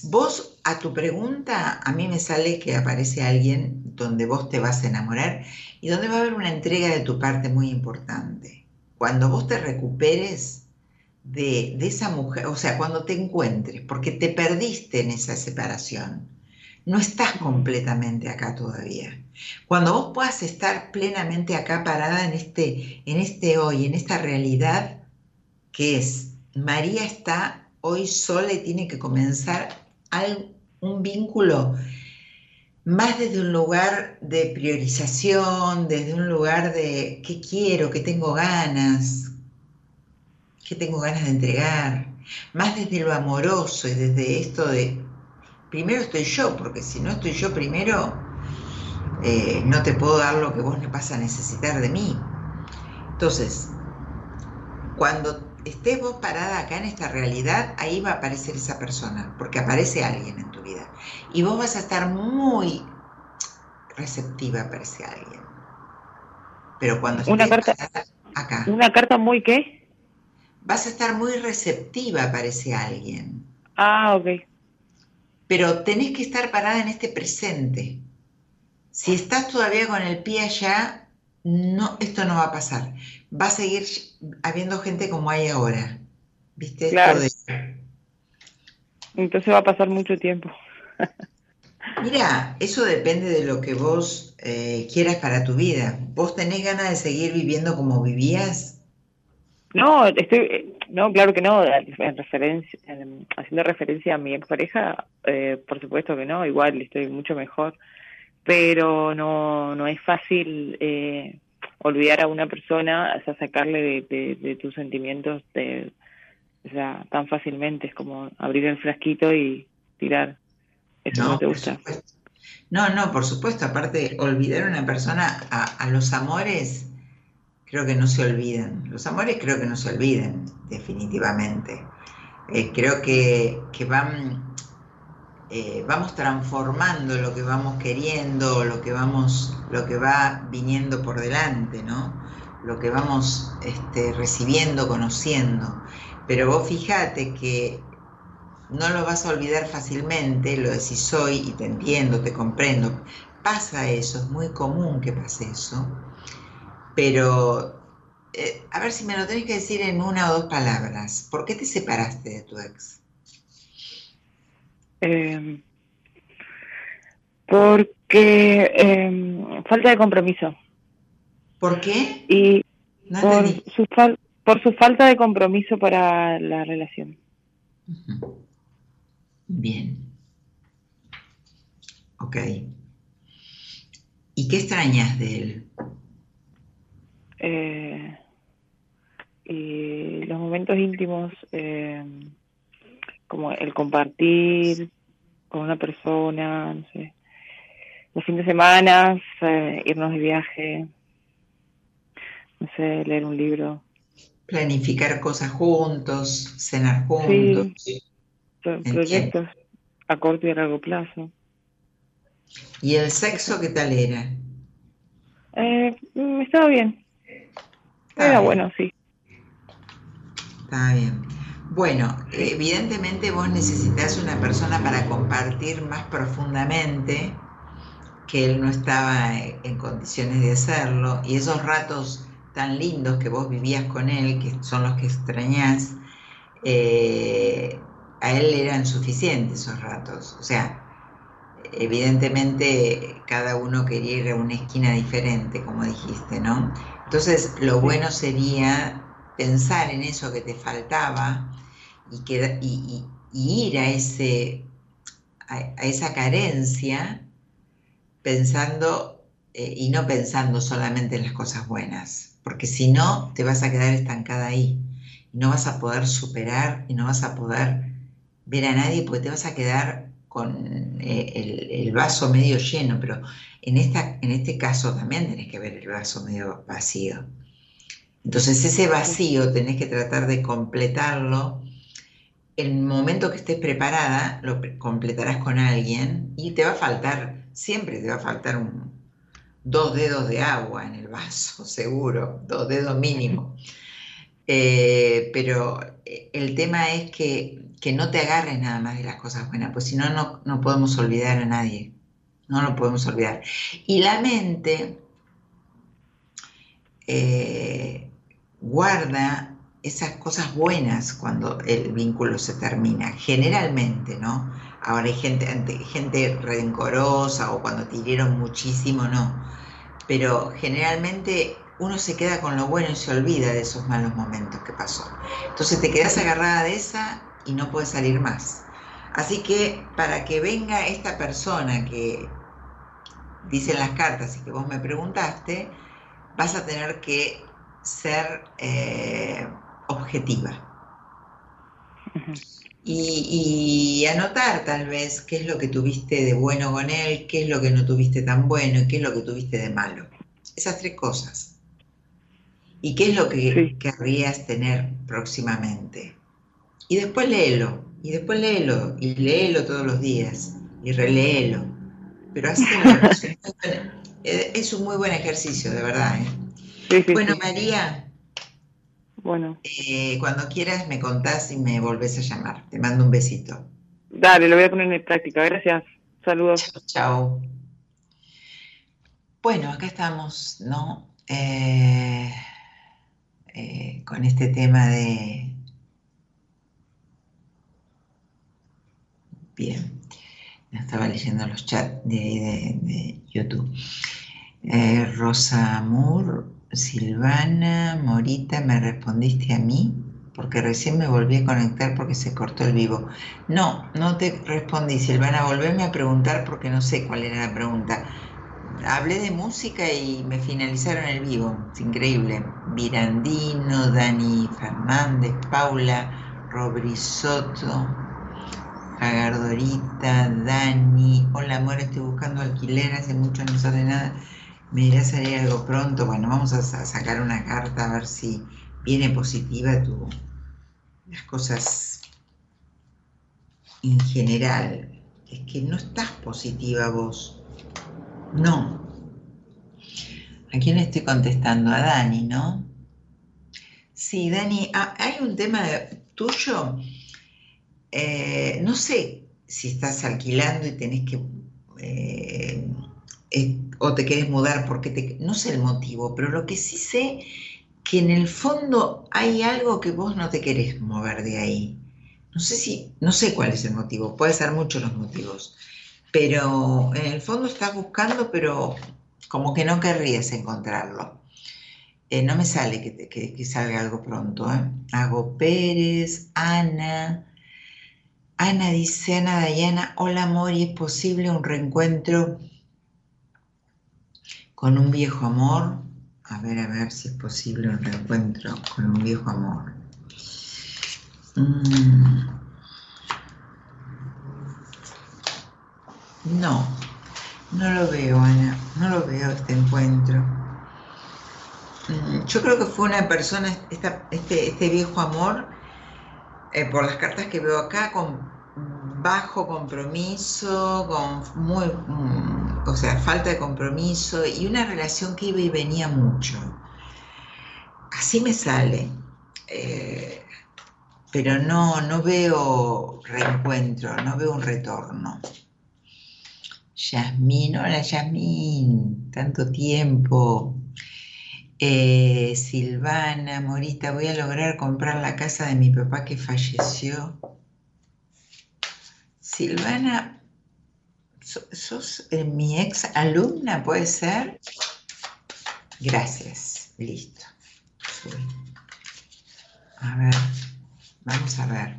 [SPEAKER 2] Vos, a tu pregunta, a mí me sale que aparece alguien donde vos te vas a enamorar y donde va a haber una entrega de tu parte muy importante. Cuando vos te recuperes de, de esa mujer, o sea, cuando te encuentres, porque te perdiste en esa separación, no estás completamente acá todavía. Cuando vos puedas estar plenamente acá parada en este, en este hoy, en esta realidad, que es, María está hoy sola y tiene que comenzar un vínculo más desde un lugar de priorización, desde un lugar de qué quiero, qué tengo ganas, qué tengo ganas de entregar, más desde lo amoroso y desde esto de, primero estoy yo, porque si no estoy yo primero, eh, no te puedo dar lo que vos vas a necesitar de mí. Entonces, cuando estés vos parada acá en esta realidad, ahí va a aparecer esa persona, porque aparece alguien en tu vida. Y vos vas a estar muy receptiva para ese alguien. Pero cuando
[SPEAKER 4] estés una carta, acá. ¿Una carta muy qué?
[SPEAKER 2] Vas a estar muy receptiva para ese alguien.
[SPEAKER 4] Ah, ok.
[SPEAKER 2] Pero tenés que estar parada en este presente. Si estás todavía con el pie allá, no, esto no va a pasar. Va a seguir habiendo gente como hay ahora. ¿Viste?
[SPEAKER 4] Claro. Entonces va a pasar mucho tiempo.
[SPEAKER 2] Mira, eso depende de lo que vos eh, quieras para tu vida. ¿Vos tenés ganas de seguir viviendo como vivías?
[SPEAKER 4] No, estoy, no, claro que no. En referencia, haciendo referencia a mi expareja, eh, por supuesto que no. Igual estoy mucho mejor pero no, no es fácil eh, olvidar a una persona, o sea, sacarle de, tus sentimientos de, o sea, tan fácilmente, es como abrir el frasquito y tirar. Eso no, te gusta.
[SPEAKER 2] No, no, por supuesto, aparte, olvidar a una persona, a, los amores, creo que no se olvidan. Los amores creo que no se olvidan, definitivamente. Eh, creo que, que van eh, vamos transformando lo que vamos queriendo, lo que vamos, lo que va viniendo por delante, ¿no? Lo que vamos este, recibiendo, conociendo. Pero vos fíjate que no lo vas a olvidar fácilmente, lo decís hoy y te entiendo, te comprendo. Pasa eso, es muy común que pase eso. Pero, eh, a ver si me lo tenés que decir en una o dos palabras. ¿Por qué te separaste de tu ex?
[SPEAKER 4] Eh, porque eh, falta de compromiso.
[SPEAKER 2] ¿Por qué?
[SPEAKER 4] Y por, su por su falta de compromiso para la relación.
[SPEAKER 2] Bien. Ok. ¿Y qué extrañas de él?
[SPEAKER 4] Eh, y los momentos íntimos, eh, como el compartir con una persona, no sé, los fines de semana, eh, irnos de viaje, no sé, leer un libro.
[SPEAKER 2] Planificar cosas juntos, cenar juntos.
[SPEAKER 4] Sí, proyectos a corto y a largo plazo.
[SPEAKER 2] ¿Y el sexo qué tal era?
[SPEAKER 4] Eh, mm, estaba bien. Era bueno, sí.
[SPEAKER 2] Está bien. Bueno, evidentemente vos necesitas una persona para compartir más profundamente, que él no estaba en condiciones de hacerlo, y esos ratos tan lindos que vos vivías con él, que son los que extrañás, eh, a él eran suficientes esos ratos. O sea, evidentemente cada uno quería ir a una esquina diferente, como dijiste, ¿no? Entonces, lo bueno sería pensar en eso que te faltaba y, que, y, ir a, ese, a, esa carencia pensando eh, y no pensando solamente en las cosas buenas, porque si no, te vas a quedar estancada ahí. Y no vas a poder superar y no vas a poder ver a nadie porque te vas a quedar con eh, el, vaso medio lleno, pero en, esta, en este caso también tenés que ver el vaso medio vacío. Entonces ese vacío tenés que tratar de completarlo. El momento que estés preparada, lo completarás con alguien y te va a faltar, siempre te va a faltar un, dos dedos de agua en el vaso, seguro, dos dedos mínimo. Eh, pero eh, el tema es que que no te agarres nada más de las cosas buenas, pues si no, no podemos olvidar a nadie, no lo podemos olvidar. Y la mente eh, guarda esas cosas buenas cuando el vínculo se termina, generalmente, ¿no? Ahora hay gente, gente rencorosa o cuando te hirieron muchísimo, no. Pero generalmente uno se queda con lo bueno y se olvida de esos malos momentos que pasó. Entonces te quedas agarrada de esa y no puede salir más. Así que para que venga esta persona que dicen las cartas y que vos me preguntaste, vas a tener que ser eh, objetiva. Y, y, anotar tal vez qué es lo que tuviste de bueno con él, qué es lo que no tuviste tan bueno y qué es lo que tuviste de malo. Esas tres cosas. ¿Y qué es lo que querrías tener próximamente? Y después léelo, y después léelo, y léelo todos los días, y reléelo. Pero así es un muy buen ejercicio, de verdad. ¿eh? bueno, María.
[SPEAKER 4] Bueno.
[SPEAKER 2] Eh, cuando quieras me contás y me volvés a llamar. Te mando un besito.
[SPEAKER 4] Dale, lo voy a poner en práctica. Gracias. Saludos.
[SPEAKER 2] Chao. Bueno, acá estamos, ¿no? Eh, con este tema de Bien, estaba leyendo los chats de, YouTube. Eh, Rosa Amur, Silvana, Morita, ¿me respondiste a mí? Porque recién me volví a conectar porque se cortó el vivo. No, no te respondí, Silvana. Volveme a preguntar porque no sé cuál era la pregunta. Hablé de música y me finalizaron el vivo. Es increíble. Virandino, Dani Fernández, Paula, Robrisotto, Agardorita, Dani, hola amor, estoy buscando alquiler, hace mucho no sale nada, me irá a salir algo pronto, bueno, vamos a, sacar una carta a ver si viene positiva tu, las cosas en general. Es que no estás positiva vos, no. ¿A quién estoy contestando? A Dani, ¿no? Sí, Dani, ah, hay un tema tuyo eh, no sé si estás alquilando y tenés que, eh, o te querés mudar porque te, no sé el motivo, pero lo que sí sé que en el fondo hay algo que vos no te querés mover de ahí. No sé si, no sé cuál es el motivo, puede ser muchos los motivos, pero en el fondo estás buscando, pero como que no querrías encontrarlo. Eh, no me sale que, salga algo pronto. Hago Pérez, Ana, Ana dice, Ana Dayana, hola amor, ¿y es posible un reencuentro con un viejo amor. A ver, a ver si es posible un reencuentro con un viejo amor. Mm. No, no lo veo, Ana, no lo veo este encuentro. Mm, yo creo que fue una persona, este, este, viejo amor, eh, por las cartas que veo acá, con bajo compromiso, con muy, mm, o sea, falta de compromiso y una relación que iba y venía mucho. Así me sale. Eh, pero no, no veo reencuentro, no veo un retorno. Yasmín, hola Yasmín, tanto tiempo. Eh, Silvana, Morita, voy a lograr comprar la casa de mi papá que falleció. Silvana, ¿sos eh, mi ex alumna, puede ser? Gracias, listo. A ver, vamos a ver.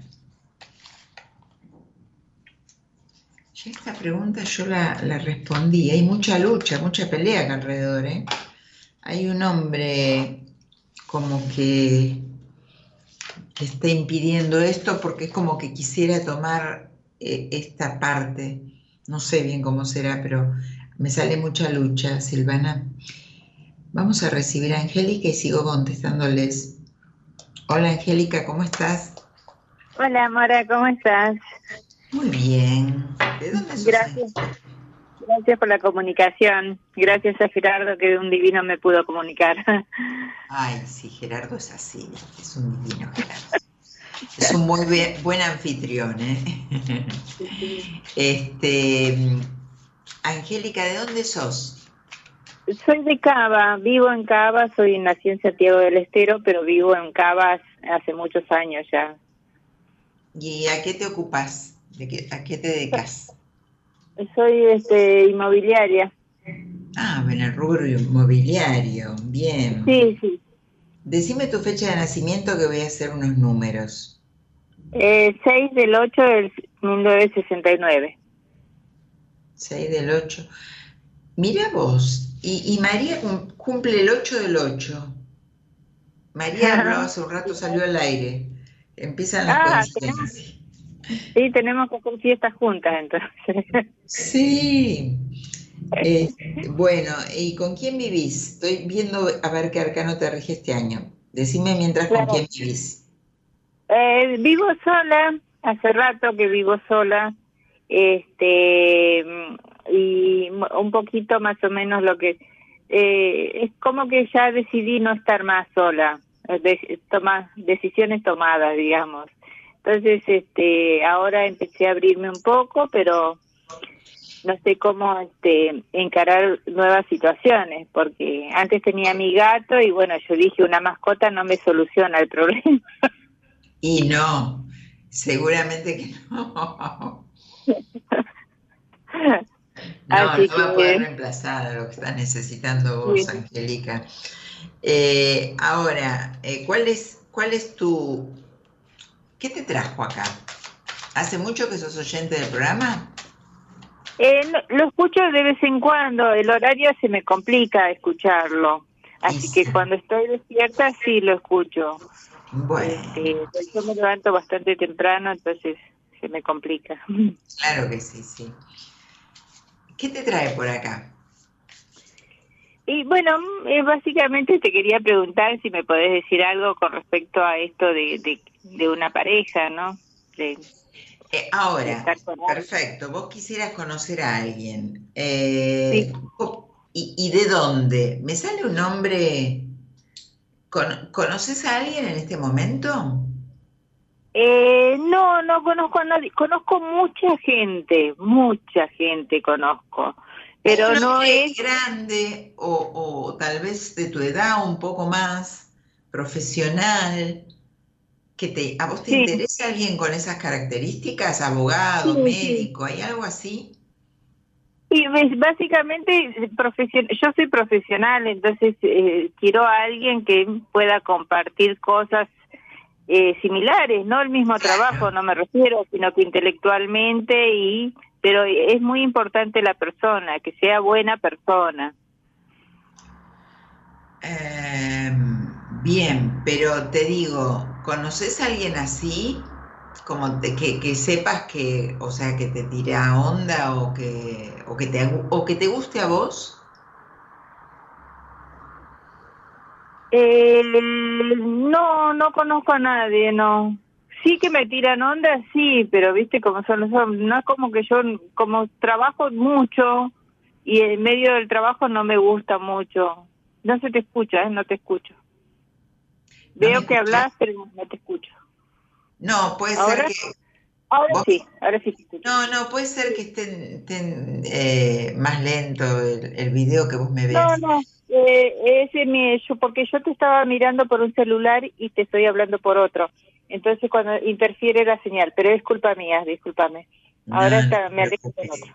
[SPEAKER 2] esta pregunta yo la, respondí. Hay mucha lucha, mucha pelea acá alrededor. ¿eh? Hay un hombre como que está impidiendo esto porque es como que quisiera tomar eh, esta parte. No sé bien cómo será, pero me sale mucha lucha, Silvana. Vamos a recibir a Angélica y sigo contestándoles. Hola Angélica, ¿cómo estás?
[SPEAKER 5] Hola Mora, ¿cómo estás?
[SPEAKER 2] Muy bien. ¿De dónde
[SPEAKER 5] Gracias. Gracias por la comunicación. Gracias a Gerardo que de un divino me pudo comunicar.
[SPEAKER 2] Ay, sí, Gerardo es así, es un divino Gerardo. Es un muy buen anfitrión, ¿eh? Este, Angélica, ¿de dónde sos?
[SPEAKER 5] Soy de Cava, vivo en Cava, soy nací en Santiago del Estero, pero vivo en Cava hace muchos años ya.
[SPEAKER 2] ¿Y a qué te ocupas? ¿A qué te dedicas?
[SPEAKER 5] Soy este, inmobiliaria.
[SPEAKER 2] Ah, en el rubro inmobiliario, bien.
[SPEAKER 5] Sí, sí.
[SPEAKER 2] Decime tu fecha de nacimiento que voy a hacer unos números.
[SPEAKER 5] Eh, 6 del 8 del 1969.
[SPEAKER 2] 6 del 8. Mira vos, y, María cumple el 8 del 8. María habló hace un rato, salió al aire. Empiezan las ah, coincidencias.
[SPEAKER 5] Sí, tenemos que hacer fiestas juntas entonces.
[SPEAKER 2] Sí. Eh, bueno, ¿y con quién vivís? Estoy viendo a ver qué arcano te rige este año. Decime mientras con quién vivís.
[SPEAKER 5] Eh, vivo sola, hace rato que vivo sola, este, y un poquito más o menos lo que, eh, es como que ya decidí no estar más sola, de, toma, decisiones tomadas, digamos. Entonces, este, ahora empecé a abrirme un poco, pero no sé cómo este, encarar nuevas situaciones, porque antes tenía mi gato y bueno, yo dije, una mascota no me soluciona el problema.
[SPEAKER 2] Y no, seguramente que no. No, no va a poder reemplazar a lo que estás necesitando vos, Angélica. Eh, ahora, eh, ¿cuál, es, ¿cuál es tu ¿Qué te trajo acá? ¿Hace mucho que sos oyente del programa?
[SPEAKER 5] Eh, lo escucho de vez en cuando, el horario se me complica escucharlo, así que cuando estoy despierta sí lo escucho. Bueno. Este, yo me levanto bastante temprano, entonces se me complica.
[SPEAKER 2] Claro que sí, sí. ¿Qué te trae por acá?
[SPEAKER 5] Y bueno, eh, básicamente te quería preguntar si me podés decir algo con respecto a esto de, de una pareja, ¿no?
[SPEAKER 2] Eh, ahora, perfecto. Vos quisieras conocer a alguien. Eh, ¿y, de dónde? ¿Me sale un nombre? ¿Conoces a alguien en este momento?
[SPEAKER 5] Eh, no, no conozco a nadie. Conozco mucha gente, mucha gente conozco. Pero no es
[SPEAKER 2] grande o, o tal vez de tu edad un poco más profesional te, ¿A vos te interesa alguien con esas características? ¿Abogado, médico? ¿Hay algo así?
[SPEAKER 5] Y básicamente yo soy profesional, entonces eh, quiero a alguien que pueda compartir cosas eh, similares, no el mismo trabajo, no me refiero, sino que intelectualmente y pero es muy importante la persona, que sea buena persona.
[SPEAKER 2] Em, bien, pero te digo, ¿conoces a alguien así? Como que, que, sepas que, o sea, que te tira onda o que, o que, te, o que te guste a vos.
[SPEAKER 5] Eh, no, no conozco a nadie, no. Sí que me tiran onda, sí, pero viste cómo son los hombres. No es como que yo, como trabajo mucho y en medio del trabajo no me gusta mucho. No se te escucha, ¿eh? No te escucho. Veo que hablas, pero no te escucho.
[SPEAKER 2] No, puede ser que...
[SPEAKER 5] Ahora sí, ahora sí.
[SPEAKER 2] No, no, puede ser que estén, eh, más lento el, el, video que vos me
[SPEAKER 5] veas. No, no, eh, ese mi, yo, porque yo te estaba mirando por un celular y te estoy hablando por otro. Entonces cuando interfiere la señal, pero es culpa mía, discúlpame. Ahora está, me alejo con otro.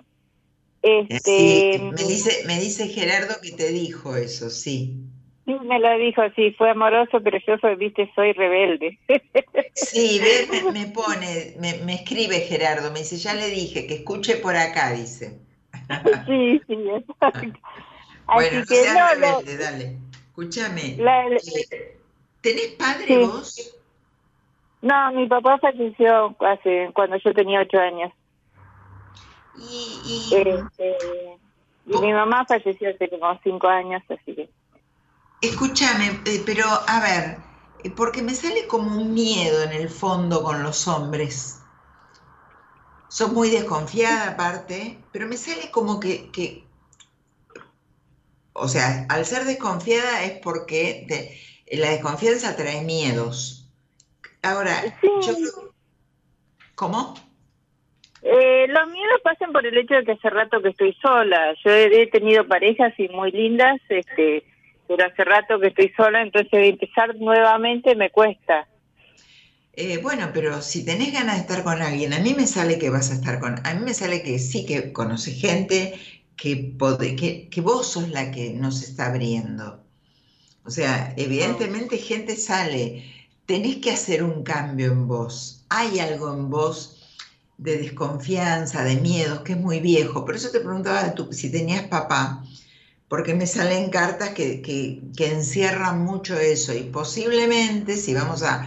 [SPEAKER 2] Este, me dice, me dice Gerardo que te dijo eso,
[SPEAKER 5] sí. Me lo dijo, sí, fue amoroso, pero yo soy, viste, soy rebelde.
[SPEAKER 2] Sí, me, me pone, me, me, escribe Gerardo, me dice, ya le dije, que escuche por acá, dice.
[SPEAKER 5] Sí, sí,
[SPEAKER 2] exacto. Bueno, no seas rebelde, dale. Escúchame. Eh, ¿Tenés padre vos?
[SPEAKER 5] No, mi papá falleció hace cuando yo tenía ocho años.
[SPEAKER 2] Y, este,
[SPEAKER 5] y mi mamá falleció hace como cinco años, así que...
[SPEAKER 2] Escúchame, eh, pero a ver, eh, porque me sale como un miedo en el fondo con los hombres. Soy muy desconfiada aparte, pero me sale como que, que o sea, al ser desconfiada es porque la desconfianza trae miedos. Ahora, yo ¿Cómo?
[SPEAKER 5] Eh, los miedos pasan por el hecho de que hace rato que estoy sola. Yo he, tenido parejas y muy lindas, este, pero hace rato que estoy sola, entonces empezar nuevamente me cuesta.
[SPEAKER 2] Eh, bueno, pero si tenés ganas de estar con alguien, a mí me sale que vas a estar con, a mí me sale que sí que conoces gente, que, que, que vos sos la que nos está abriendo. O sea, evidentemente gente sale, tenés que hacer un cambio en vos. Hay algo en vos de desconfianza, de miedos, que es muy viejo. Por eso te preguntaba si tenías papá, porque me salen cartas que, que, encierran mucho eso y posiblemente, si vamos a,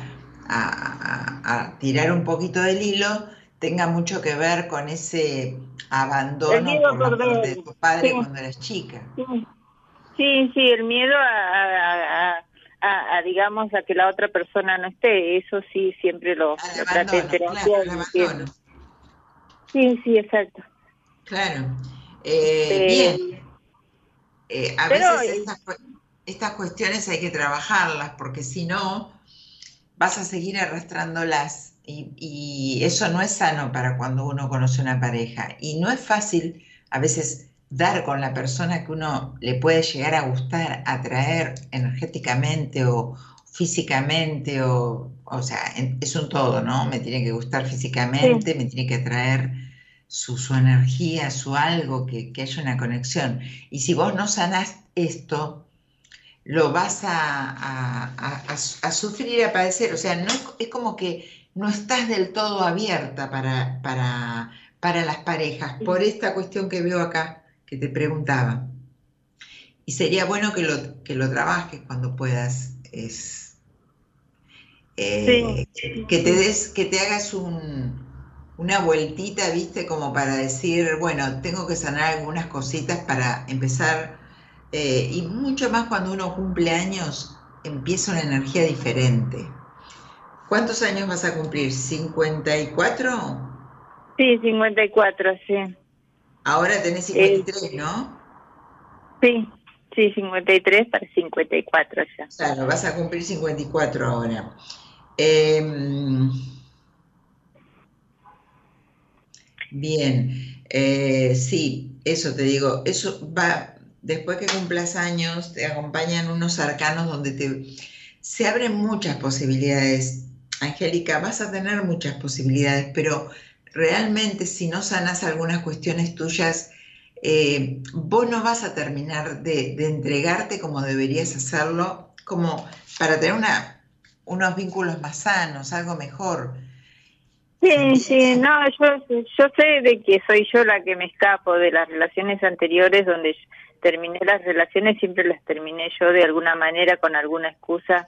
[SPEAKER 2] a, tirar un poquito del hilo, tenga mucho que ver con ese abandono por, de tu padre cuando eras chica.
[SPEAKER 5] Sí, sí, el miedo a, a, digamos, a que la otra persona no esté, eso sí, siempre lo, traté de Sí, sí, exacto.
[SPEAKER 2] Claro. Eh, bien. Eh, a veces estas, cuestiones hay que trabajarlas porque si no vas a seguir arrastrándolas y, y, eso no es sano para cuando uno conoce una pareja y no es fácil a veces dar con la persona que uno le puede llegar a gustar, atraer energéticamente o físicamente o, o sea, es un todo, ¿no? Me tiene que gustar físicamente, me tiene que atraer su, su energía, su algo, que, que, haya una conexión. Y si vos no sanás esto, lo vas a, a, sufrir, a padecer. O sea, no es, como que no estás del todo abierta para, para, para las parejas, por esta cuestión que veo acá, que te preguntaba. Y sería bueno que lo, que lo trabajes cuando puedas. Es, eh, que te des, que te hagas un, una vueltita, viste, como para decir, bueno, tengo que sanar algunas cositas para empezar, eh, y mucho más cuando uno cumple años, empieza una energía diferente. ¿Cuántos años vas a cumplir? ¿54?
[SPEAKER 5] Sí, 54, sí.
[SPEAKER 2] Ahora tenés 53, eh, ¿no?
[SPEAKER 5] Sí, sí, 53 para 54 ya.
[SPEAKER 2] Claro, vas a cumplir 54 ahora. Eh, Bien, eh, sí, eso te digo, eso va, después que cumplas años, te acompañan unos arcanos donde te, se abren muchas posibilidades. Angélica, vas a tener muchas posibilidades, pero realmente si no sanas algunas cuestiones tuyas, eh, vos no vas a terminar de, entregarte como deberías hacerlo, como para tener una, unos vínculos más sanos, algo mejor.
[SPEAKER 5] Sí, sí, no, yo, yo sé de que soy yo la que me escapo de las relaciones anteriores donde terminé las relaciones, siempre las terminé yo de alguna manera con alguna excusa,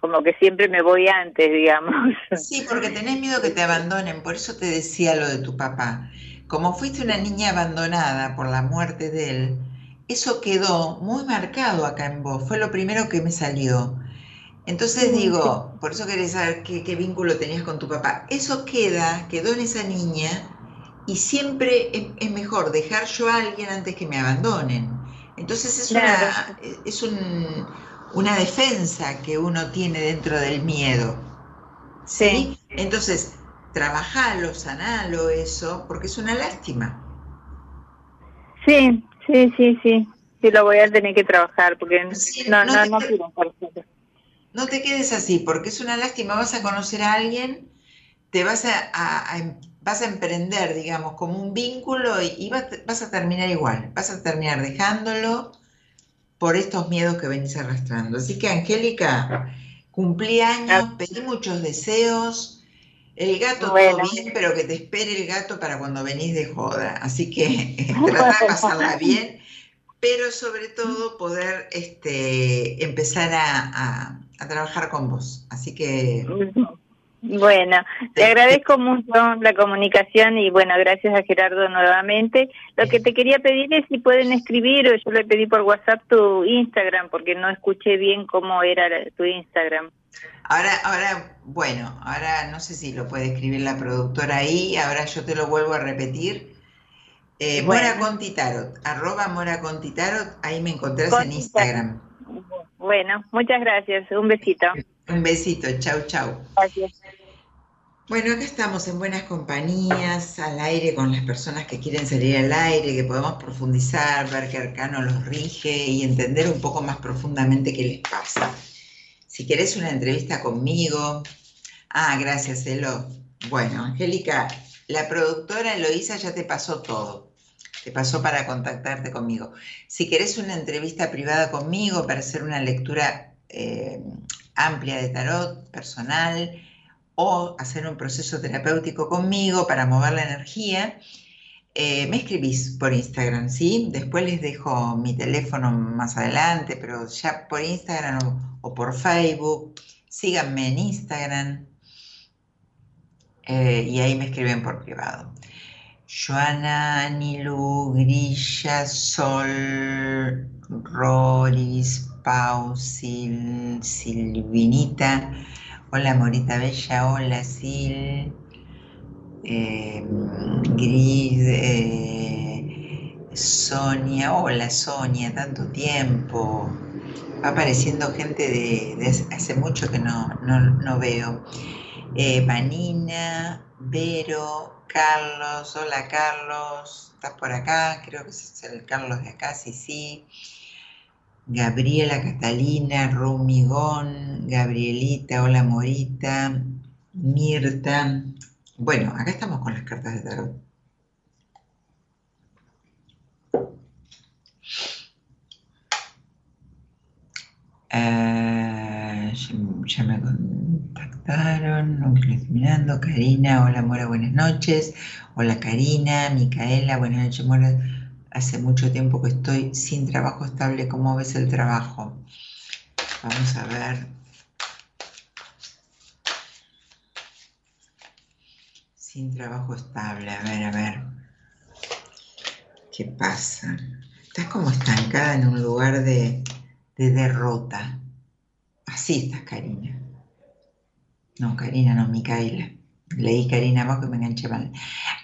[SPEAKER 5] como que siempre me voy antes, digamos.
[SPEAKER 2] Sí, porque tenés miedo que te abandonen, por eso te decía lo de tu papá. Como fuiste una niña abandonada por la muerte de él, eso quedó muy marcado acá en vos, fue lo primero que me salió. Entonces digo, por eso querés saber qué, vínculo tenías con tu papá. Eso queda, quedó en esa niña y siempre es, mejor dejar yo a alguien antes que me abandonen. Entonces es, una, es una defensa que uno tiene dentro del miedo. ¿sí? Entonces, trabajalo, sanalo eso, porque es una lástima.
[SPEAKER 5] Sí, sí, sí, sí. Sí, lo voy a tener que trabajar porque no, no, no, quiero
[SPEAKER 2] no te quedes así, porque es una lástima, vas a conocer a alguien, te vas a, em, vas a emprender, digamos, como un vínculo y, vas, a terminar igual, vas a terminar dejándolo por estos miedos que venís arrastrando. Así que, Angélica, cumplí años, pedí muchos deseos, el gato todo bien, pero que te espere el gato para cuando venís de joda. Así que trata de pasarla bien, pero sobre todo poder este, empezar a a trabajar con vos. Así que...
[SPEAKER 5] Bueno, te agradezco mucho la comunicación y bueno, gracias a Gerardo nuevamente. Lo que te quería pedir es si pueden escribir o yo le pedí por WhatsApp tu Instagram porque no escuché bien cómo era tu Instagram.
[SPEAKER 2] Ahora, ahora, bueno, ahora no sé si lo puede escribir la productora ahí, ahora yo te lo vuelvo a repetir. Eh, Mora Contitarot, arroba Mora Contitarot, ahí me encontrás en Instagram.
[SPEAKER 5] Bueno, muchas gracias. Un besito.
[SPEAKER 2] Un besito. Chau, chau.
[SPEAKER 5] Gracias.
[SPEAKER 2] Bueno, acá estamos en buenas compañías, al aire con las personas que quieren salir al aire, que podemos profundizar, ver qué arcano los rige y entender un poco más profundamente qué les pasa. Si querés una entrevista conmigo. Ah, gracias, Elo. Bueno, Angélica, la productora Eloísa ya te pasó todo te pasó para contactarte conmigo. Si querés una entrevista privada conmigo para hacer una lectura eh, amplia de tarot personal o hacer un proceso terapéutico conmigo para mover la energía, eh, me escribís por Instagram, ¿sí? Después les dejo mi teléfono más adelante, pero ya por Instagram o, por Facebook. Síganme en Instagram eh, y ahí me escriben por privado. Joana, Anilu, Grilla, Sol, Roris, Pau, Silvinita, hola Morita Bella, hola Sil, eh, Gris, eh, Sonia, hola Sonia, tanto tiempo. Va apareciendo gente de, hace mucho que no, no, veo. Eh, Vanina, Vero, Carlos, hola Carlos, ¿estás por acá? Creo que es el Carlos de acá, sí, sí. Gabriela, Catalina, Rumigón, Gabrielita, hola Morita, Mirta. Bueno, acá estamos con las cartas de tarot. Eh, ya me contactaron, aunque lo. Karina, hola Mora, buenas noches. Hola Karina, Micaela, buenas noches Mora. Hace mucho tiempo que estoy sin trabajo estable. ¿Cómo ves el trabajo? Vamos a ver. Sin trabajo estable, a ver, a ver. ¿Qué pasa? Estás como estancada en un lugar de de derrota. Así estás, Karina. No, Karina, no, Micaela. Leí Karina abajo y me enganché mal.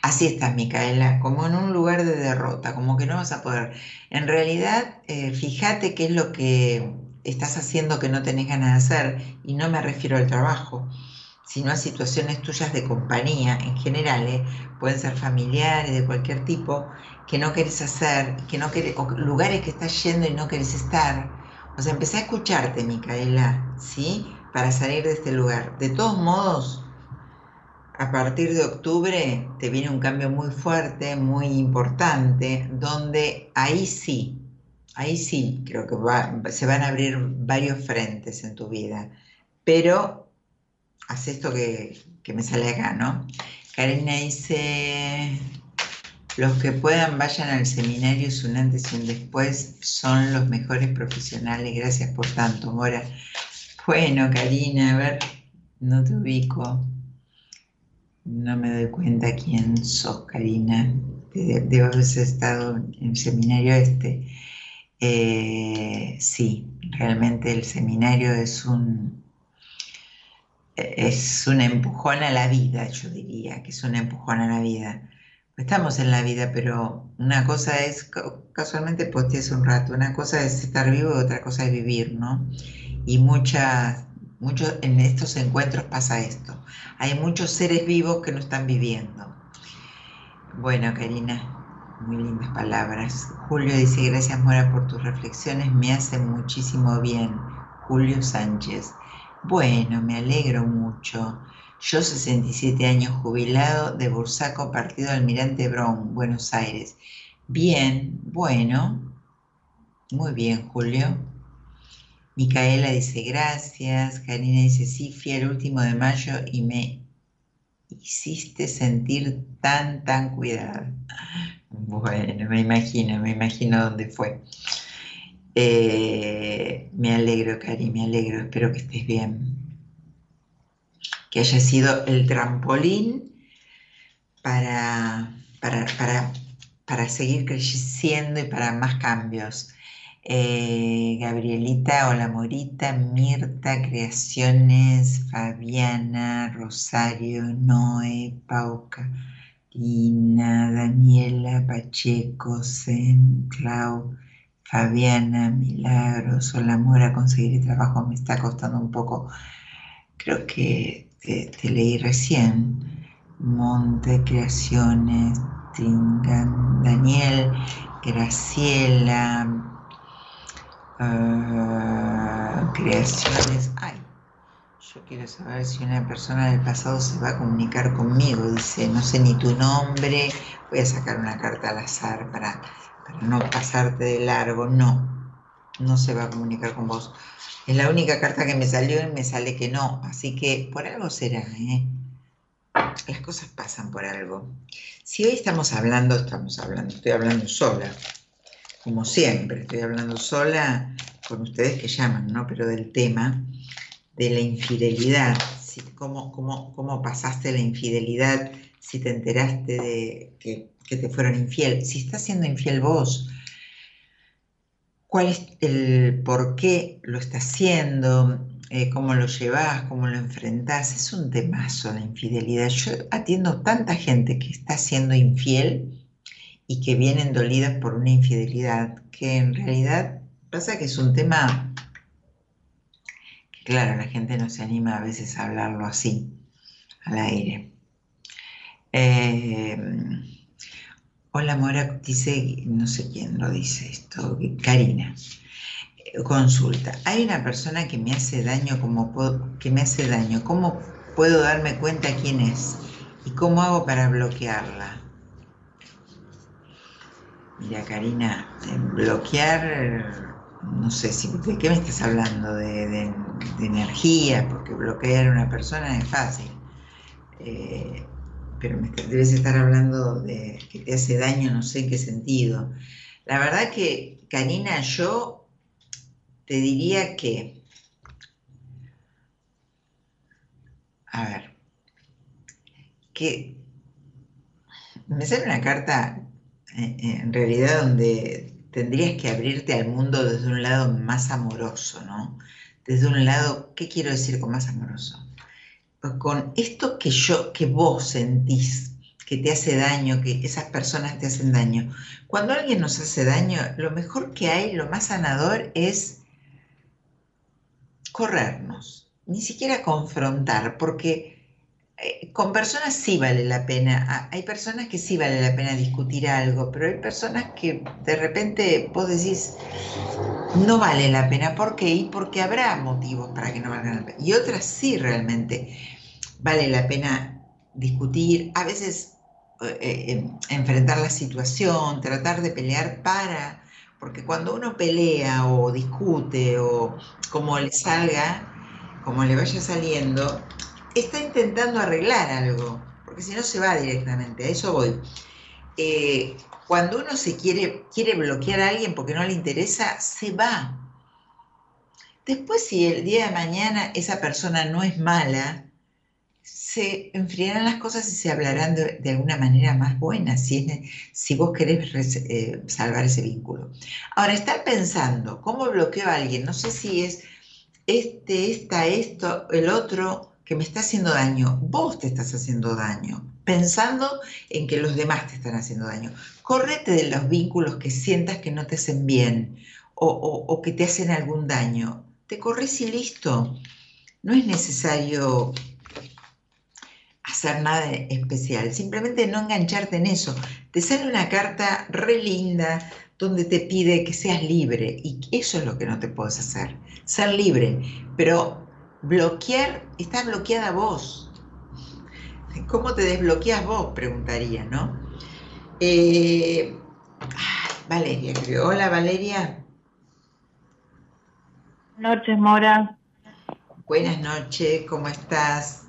[SPEAKER 2] Así estás, Micaela, como en un lugar de derrota, como que no vas a poder. En realidad, eh, fíjate qué es lo que estás haciendo que no tenés ganas de hacer, y no me refiero al trabajo, sino a situaciones tuyas de compañía en general, ¿eh? pueden ser familiares, de cualquier tipo, que no querés hacer, que no querés, o lugares que estás yendo y no querés estar, o sea, empecé a escucharte, Micaela, ¿sí? Para salir de este lugar. De todos modos, a partir de octubre te viene un cambio muy fuerte, muy importante, donde ahí sí, ahí sí creo que se van a abrir varios frentes en tu vida. Pero haz esto que, que me sale acá, ¿no? Karina dice, los que puedan vayan al seminario, es un antes y un después, son los mejores profesionales. Gracias por tanto, Mora. Bueno, Karina, a ver, no te ubico. No me doy cuenta quién sos, Karina. Debo haber estado en el seminario este. Eh, sí, realmente el seminario es un, es un empujón a la vida, yo diría, que es un empujón a la vida. Estamos en la vida, pero una cosa es, casualmente posteé hace un rato, una cosa es estar vivo y otra cosa es vivir, ¿no? Y muchas, muchos, en estos encuentros pasa esto. Hay muchos seres vivos que no están viviendo. Bueno, Karina, muy lindas palabras. Julio dice, gracias Mora por tus reflexiones, me hacen muchísimo bien. Julio Sánchez. Bueno, me alegro mucho. Yo, 67 años, jubilado de Bursaco, partido Almirante Brown, Buenos Aires. Bien, bueno. Muy bien, Julio. Micaela dice gracias. Karina dice sí, fui el último de mayo y me hiciste sentir tan, tan cuidada. Bueno, me imagino, me imagino dónde fue. Eh, me alegro, Cari, me alegro, espero que estés bien. Que haya sido el trampolín para, para, para, seguir creciendo y para más cambios. Eh, Gabrielita, hola Morita, Mirta, Creaciones, Fabiana, Rosario, Noé, Pauca, Lina, Daniela, Pacheco, Zen, Clau, Fabiana, Milagros, Hola Mora, conseguir trabajo me está costando un poco. Creo que te, leí recién. Monte, Creaciones, Tringan, Daniel, Graciela, ah, Creaciones. Ay, yo quiero saber si una persona del pasado se va a comunicar conmigo. Dice, no sé ni tu nombre, voy a sacar una carta al azar para para no pasarte de largo, no, no se va a comunicar con vos. Es la única carta que me salió y me sale que no, así que por algo será, ¿eh? Las cosas pasan por algo. Si hoy estamos hablando, estamos hablando, estoy hablando sola, como siempre, estoy hablando sola con ustedes que llaman, ¿no? Pero del tema de la infidelidad, cómo, cómo, cómo pasaste la infidelidad, si te enteraste de que que te fueron infiel, si estás siendo infiel vos, cuál es el por qué lo estás haciendo, eh, cómo lo llevas, cómo lo enfrentás, es un temazo la infidelidad. Yo atiendo tanta gente que está siendo infiel y que vienen dolidas por una infidelidad, que en realidad pasa que es un tema que claro, la gente no se anima a veces a hablarlo así, al aire. Eh, Hola Mora, dice, no sé quién lo dice esto, Karina. Consulta, hay una persona que me hace daño, como puedo, que me hace daño, ¿cómo puedo darme cuenta quién es? ¿Y cómo hago para bloquearla? Mira, Karina, bloquear, no sé, si, ¿de qué me estás hablando? De, energía, porque bloquear a una persona es fácil. Eh, pero me debes estar hablando de que te hace daño, no sé en qué sentido. La verdad que, Karina, yo te diría que, a ver, que me sale una carta eh, eh, en realidad donde tendrías que abrirte al mundo desde un lado más amoroso, ¿no? Desde un lado, ¿qué quiero decir con más amoroso? Con esto que yo, que vos sentís que te hace daño, que esas personas te hacen daño. Cuando alguien nos hace daño, lo mejor que hay, lo más sanador es corrernos, ni siquiera confrontar, porque eh, con personas sí vale la pena, hay personas que sí vale la pena discutir algo, pero hay personas que de repente vos decís, no vale la pena, ¿por qué? Y porque habrá motivos para que no valgan la pena. Y otras sí realmente vale la pena discutir, a veces eh, eh, enfrentar la situación, tratar de pelear para, porque cuando uno pelea o discute o como le salga, como le vaya saliendo, está intentando arreglar algo. porque si no se va directamente, a eso voy. Eh, cuando uno se quiere, quiere bloquear a alguien porque no le interesa, se va. Después, si el día de mañana esa persona no es mala, se enfriarán las cosas y se hablarán de, alguna manera más buena, si, si vos querés eh, salvar ese vínculo. Ahora, estar pensando, ¿cómo bloqueo a alguien? No sé si es este, esta, esto, el otro que me está haciendo daño. Vos te estás haciendo daño, pensando en que los demás te están haciendo daño. Correte de los vínculos que sientas que no te hacen bien o, o que te hacen algún daño. Te corres y listo. No es necesario nada especial, simplemente no engancharte en eso. Te sale una carta re linda donde te pide que seas libre y eso es lo que no te puedes hacer, ser libre, pero bloquear, está bloqueada vos. ¿Cómo te desbloqueas vos? Preguntaría, ¿no? Eh, Valeria, creo. Hola, Valeria.
[SPEAKER 6] Buenas noches, Mora.
[SPEAKER 2] Buenas noches, ¿cómo estás?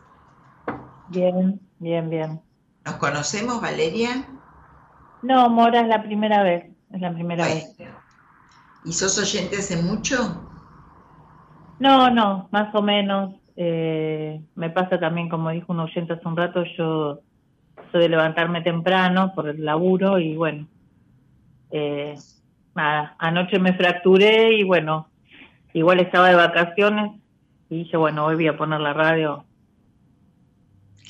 [SPEAKER 6] Bien, bien, bien.
[SPEAKER 2] ¿Nos conocemos, Valeria?
[SPEAKER 6] No, Mora es la primera vez, es la primera vez.
[SPEAKER 2] ¿Y sos oyente hace mucho?
[SPEAKER 6] No, no, más o menos. Eh, me pasa también, como dijo un oyente hace un rato, yo soy de levantarme temprano por el laburo y bueno, eh, nada, anoche me fracturé y bueno, igual estaba de vacaciones y dije, bueno, hoy voy a poner la radio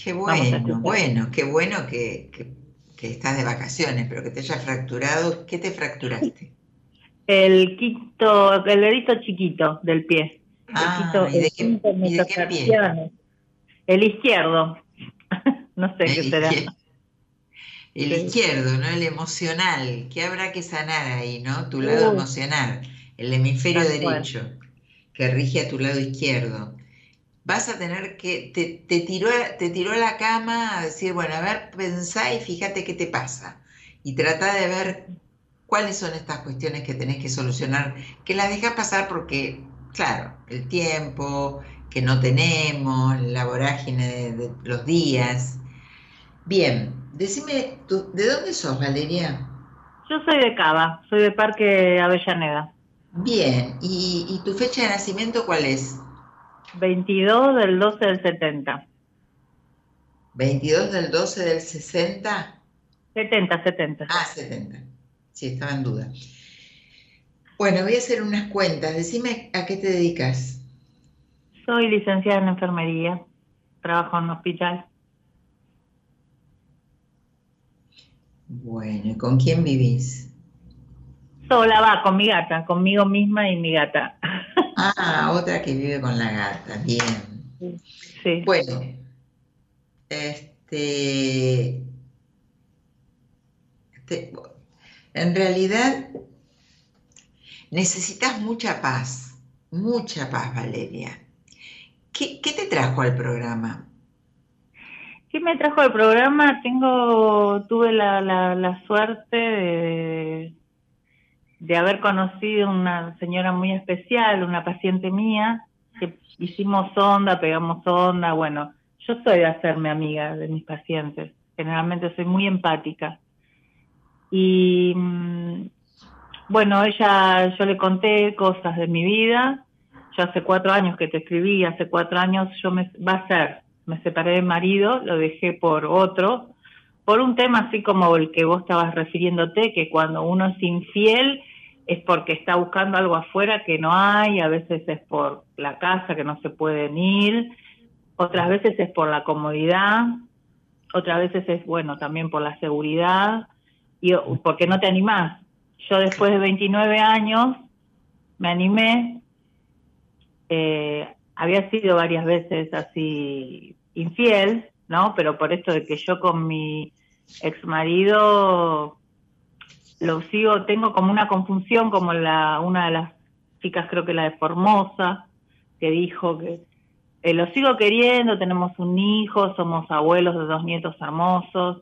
[SPEAKER 2] Qué bueno, bueno, qué bueno que, estás de vacaciones, pero que te hayas fracturado. ¿Qué te fracturaste?
[SPEAKER 6] El quinto, el dedito chiquito del pie.
[SPEAKER 2] Ah, ¿y de, qué, pie?
[SPEAKER 6] El izquierdo. no sé qué será.
[SPEAKER 2] El izquierdo, ¿no? El emocional. ¿Qué habrá que sanar ahí, no? Tu lado emocional. El hemisferio derecho, que rige a tu lado izquierdo vas a tener que, te, te, tiró, te tiró a la cama a decir, bueno, a ver, pensá y fíjate qué te pasa. Y trata de ver cuáles son estas cuestiones que tenés que solucionar, que las dejas pasar porque, claro, el tiempo que no tenemos, la vorágine de, los días. Bien, decime, ¿de dónde sos, Valeria?
[SPEAKER 6] Yo soy de Cava, soy de Parque Avellaneda.
[SPEAKER 2] Bien, ¿y, y tu fecha de nacimiento cuál es?
[SPEAKER 6] 22 del 12 del 70.
[SPEAKER 2] ¿22 del 12 del 60?
[SPEAKER 6] 70, 70.
[SPEAKER 2] Ah, 70. Sí, estaba en duda. Bueno, voy a hacer unas cuentas. Decime a qué te dedicas.
[SPEAKER 6] Soy licenciada en enfermería. Trabajo en un hospital.
[SPEAKER 2] Bueno, ¿y con quién vivís?
[SPEAKER 6] Sola va, con mi gata, conmigo misma y mi gata.
[SPEAKER 2] Ah, otra que vive con la gata, bien. Sí. Bueno, este, este, en realidad necesitas mucha paz, mucha paz, Valeria. ¿Qué, te trajo al programa?
[SPEAKER 6] ¿Qué me trajo al programa? Tengo, tuve la, la suerte de, de haber conocido una señora muy especial, una paciente mía, que hicimos onda, pegamos onda, bueno, yo soy de hacerme amiga de mis pacientes, generalmente soy muy empática. Y mm, bueno, ella, yo le conté cosas de mi vida, yo hace cuatro años que te escribí, hace cuatro años yo me, va a ser, me separé de marido, lo dejé por otro, por un tema así como el que vos estabas refiriéndote, que cuando uno es infiel es porque está buscando algo afuera que no hay, a veces es por la casa que no se pueden ir, otras veces es por la comodidad, otras veces es, bueno, también por la seguridad, y porque no te animás. Yo después de 29 años me animé, eh, había sido varias veces así infiel, ¿no? Pero por esto de que yo con mi ex marido lo sigo, tengo como una confusión, como la una de las chicas, creo que la de Formosa, que dijo que eh, lo sigo queriendo, tenemos un hijo, somos abuelos de dos nietos hermosos,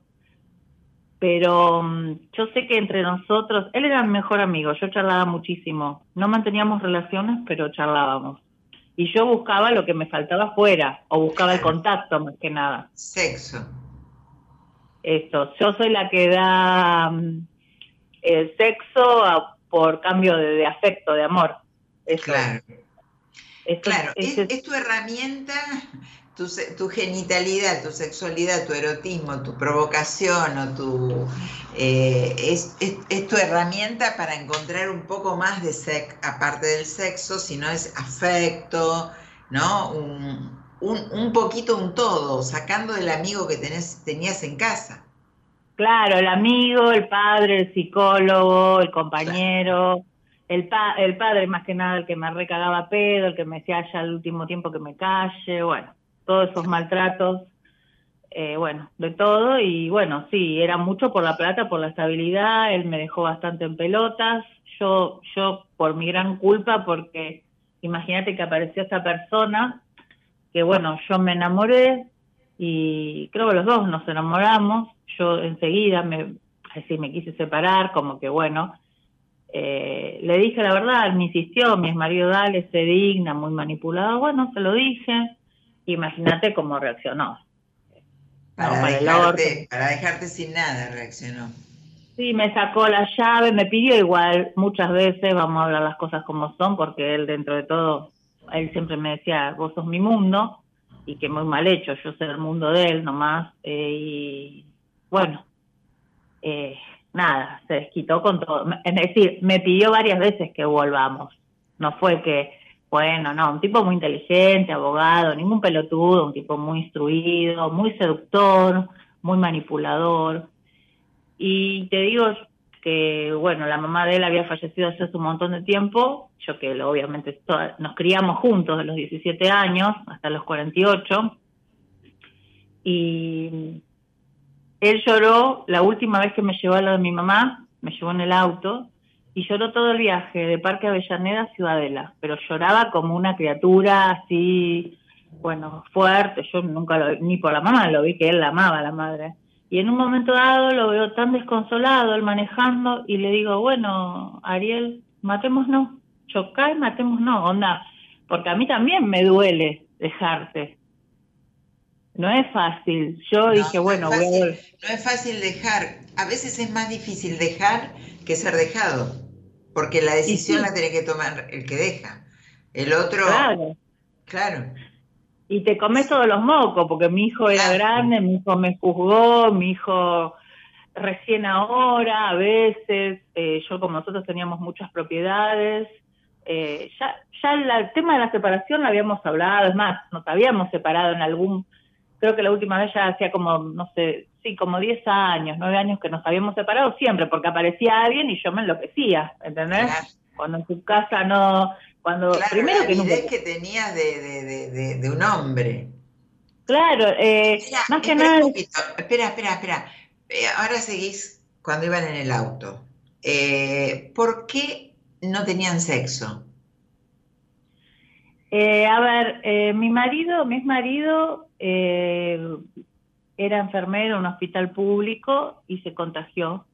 [SPEAKER 6] pero mm, yo sé que entre nosotros, él era mi mejor amigo, yo charlaba muchísimo, no manteníamos relaciones, pero charlábamos. Y yo buscaba lo que me faltaba afuera, o buscaba el contacto más que nada.
[SPEAKER 2] Sexo.
[SPEAKER 6] esto. Yo soy la que da mm, el sexo por cambio de, afecto, de amor.
[SPEAKER 2] claro. claro, es, tu herramienta, tu, genitalidad, tu sexualidad, tu erotismo, tu provocación o tu eh, es, tu herramienta para encontrar un poco más de sexo, aparte del sexo, si no es afecto, ¿no? Un, un, poquito un todo, sacando del amigo que tenés, tenías en casa.
[SPEAKER 6] Claro, el amigo, el padre, el psicólogo, el compañero, el, el padre más que nada el que me recagaba pedo, el que me decía ya al último tiempo que me calle, bueno, todos esos maltratos, eh, bueno, de todo, y bueno, sí, era mucho por la plata, por la estabilidad, él me dejó bastante en pelotas, yo, yo por mi gran culpa, porque imagínate que apareció esta persona, que bueno, yo me enamoré, y creo que los dos nos enamoramos, yo enseguida me, así me quise separar, como que bueno, eh, le dije la verdad, me insistió, mi marido dale, se digna, muy manipulado, bueno, se lo dije, imagínate cómo reaccionó.
[SPEAKER 2] Para, dejarte, para dejarte sin nada reaccionó.
[SPEAKER 6] Sí, me sacó la llave, me pidió igual muchas veces, vamos a hablar las cosas como son, porque él dentro de todo, él siempre me decía, vos sos mi mundo, y que muy mal hecho, yo sé el mundo de él nomás, eh, y bueno, eh, nada, se desquitó con todo. Es decir, me pidió varias veces que volvamos. No fue que, bueno, no, un tipo muy inteligente, abogado, ningún pelotudo, un tipo muy instruido, muy seductor, muy manipulador. Y te digo que, bueno, la mamá de él había fallecido hace un montón de tiempo, yo que obviamente nos criamos juntos de los 17 años hasta los 48. Y él lloró la última vez que me llevó a lo de mi mamá, me llevó en el auto, y lloró todo el viaje de Parque Avellaneda a Ciudadela, pero lloraba como una criatura así, bueno, fuerte, yo nunca lo vi, ni por la mamá lo vi que él la amaba, la madre. Y en un momento dado lo veo tan desconsolado, él manejando, y le digo, bueno, Ariel, matémonos, chocá y matémonos, onda, porque a mí también me duele dejarte, no es fácil. Yo dije, bueno,
[SPEAKER 2] no No es fácil dejar. A veces es más difícil dejar que ser dejado. Porque la decisión la tiene que tomar el que deja. El otro. Claro. Claro.
[SPEAKER 6] Y te comes todos los mocos, porque mi hijo era grande, mi hijo me juzgó, mi hijo recién ahora, a veces, eh, yo como nosotros teníamos muchas propiedades, eh, ya, ya el tema de la separación lo habíamos hablado, es más, nos habíamos separado en algún creo que la última vez ya hacía como, no sé, sí, como 10 años, 9 años que nos habíamos separado siempre, porque aparecía alguien y yo me enloquecía, ¿entendés? Cuando en tu casa no, cuando
[SPEAKER 2] primero la que que tenías de, de, un hombre.
[SPEAKER 6] Claro, eh, más que nada.
[SPEAKER 2] Espera, espera, espera. Eh, ahora seguís cuando iban en el auto. Eh, ¿Por qué no tenían sexo?
[SPEAKER 6] Eh, a ver, eh, mi marido, mi marido eh, era enfermero en un hospital público y se contagió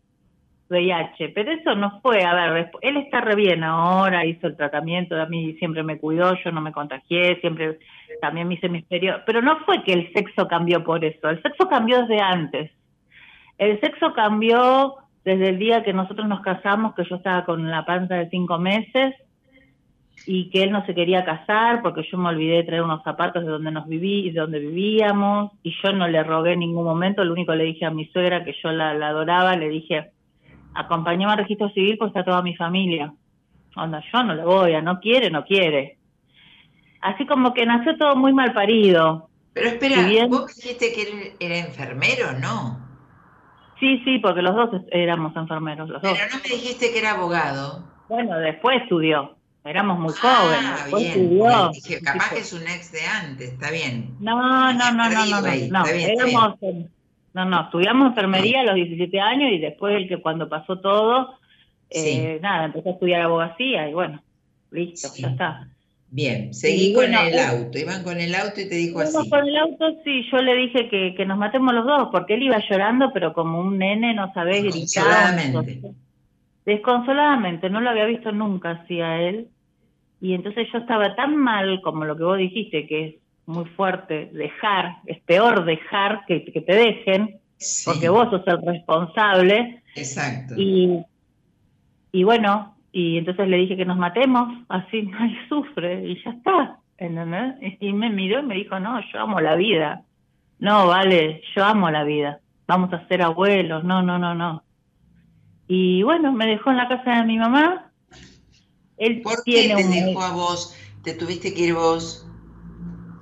[SPEAKER 6] VIH, pero eso no fue, a ver, él está re bien ahora, hizo el tratamiento, a mí siempre me cuidó, yo no me contagié, siempre también me hice mis periodos, pero no fue que el sexo cambió por eso, el sexo cambió desde antes. El sexo cambió desde el día que nosotros nos casamos, que yo estaba con la panza de cinco meses, y que él no se quería casar porque yo me olvidé de traer unos zapatos de donde nos viví y de donde vivíamos y yo no le rogué en ningún momento, lo único le dije a mi suegra que yo la, adoraba, le dije, acompañame al registro civil porque está toda mi familia. Onda, yo no le voy, a no quiere, no quiere. Así como que nació todo muy mal parido.
[SPEAKER 2] Pero espera, vos dijiste que él era enfermero, ¿no?
[SPEAKER 6] Sí, sí, porque los dos éramos enfermeros, los
[SPEAKER 2] Pero
[SPEAKER 6] no
[SPEAKER 2] me dijiste que era abogado.
[SPEAKER 6] Bueno, después estudió. Éramos muy
[SPEAKER 2] ah, jóvenes. Bien. dije, capaz que es un ex de antes, está bien.
[SPEAKER 6] No, no, no, no, no, no. éramos, no, no, estudiamos enfermería a los 17 años y después el que cuando pasó todo, eh, nada, empezó a estudiar abogacía y bueno, listo, ya está.
[SPEAKER 2] Bien, seguí con el auto, iban con el auto y te dijo así.
[SPEAKER 6] Con el auto, sí, yo le dije que, que nos matemos los dos, porque él iba llorando, pero como un nene, no sabés gritar. Desconsoladamente, no lo había visto nunca así a él. Y entonces yo estaba tan mal como lo que vos dijiste, que es muy fuerte dejar, es peor dejar que, que te dejen. porque vos sos el responsable.
[SPEAKER 2] Exacto.
[SPEAKER 6] Y, y bueno, y entonces le dije que nos matemos, así nadie sufre, y ya está. ¿entendés? Y me miró y me dijo, no, yo amo la vida. No, vale, yo amo la vida. Vamos a ser abuelos, no, no, no, no. Y bueno, me dejó en la casa de mi mamá.
[SPEAKER 2] Él ¿Por qué te dejó a vos? ¿Te tuviste que ir vos?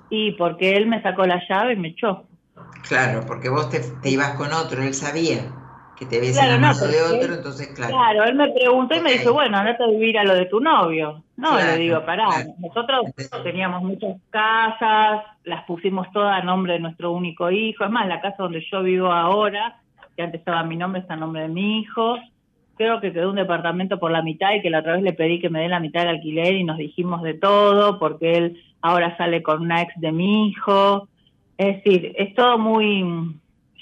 [SPEAKER 6] Y porque él me sacó la llave y me echó.
[SPEAKER 2] Claro, porque vos te, ibas con otro, él sabía que te habías claro, no, de otro, entonces claro.
[SPEAKER 6] Claro, él me preguntó y me dijo, bueno, andate a vivir a lo de tu novio. No, le digo, pará, nosotros teníamos muchas casas, las pusimos todas a nombre de nuestro único hijo, es más, la casa donde yo vivo ahora, que antes estaba mi nombre, está a nombre de mi hijo, creo que quedó un departamento por la mitad y que la otra vez le pedí que me dé la mitad del alquiler y nos dijimos de todo, porque él ahora sale con una ex de mi hijo, es decir, es todo muy...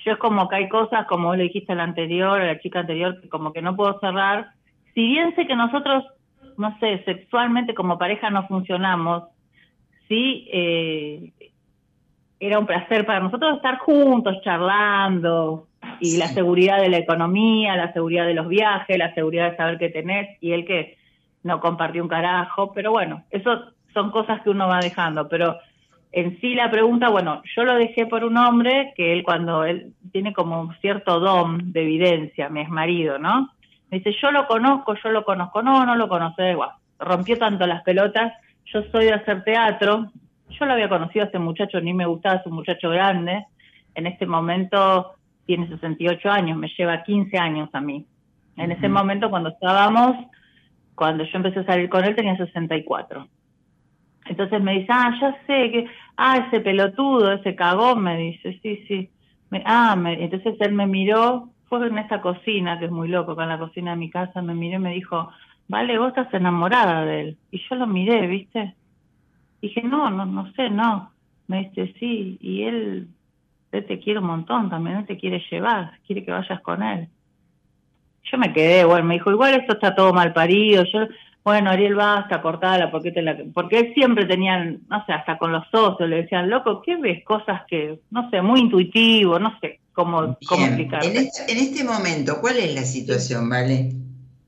[SPEAKER 6] Yo es como que hay cosas, como vos le dijiste a la anterior, a la chica anterior, que como que no puedo cerrar. Si bien sé que nosotros, no sé, sexualmente como pareja no funcionamos, sí eh, era un placer para nosotros estar juntos, charlando, y la seguridad de la economía, la seguridad de los viajes, la seguridad de saber qué tenés, y él que no compartió un carajo, pero bueno, eso son cosas que uno va dejando, pero en sí la pregunta, bueno, yo lo dejé por un hombre que él cuando él tiene como un cierto don de evidencia, mi ex marido, ¿no? Me dice, yo lo conozco, yo lo conozco, no, no lo conoce, igual. Rompió tanto las pelotas, yo soy de hacer teatro, yo lo había conocido a este muchacho, ni me gustaba, es un muchacho grande, en este momento tiene 68 años, me lleva 15 años a mí. En ese momento cuando estábamos, cuando yo empecé a salir con él tenía 64. Entonces me dice, ah, ya sé que, ah, ese pelotudo, ese cagón, me dice, sí, sí. ah, me, entonces él me miró, fue en esta cocina, que es muy loco, con la cocina de mi casa, me miró y me dijo, vale, vos estás enamorada de él. Y yo lo miré, ¿viste? Dije, no, no, no sé, no. Me dice, sí, y él, él te quiere un montón también, él te quiere llevar, quiere que vayas con él. Yo me quedé, bueno, me dijo, igual esto está todo mal parido, yo bueno, Ariel, basta, cortala, porque te la... Porque él siempre tenían, no sé, hasta con los socios le decían, loco, ¿qué ves? Cosas que, no sé, muy intuitivo, no sé cómo, cómo explicar.
[SPEAKER 2] En este, en este momento, ¿cuál es la situación, Vale?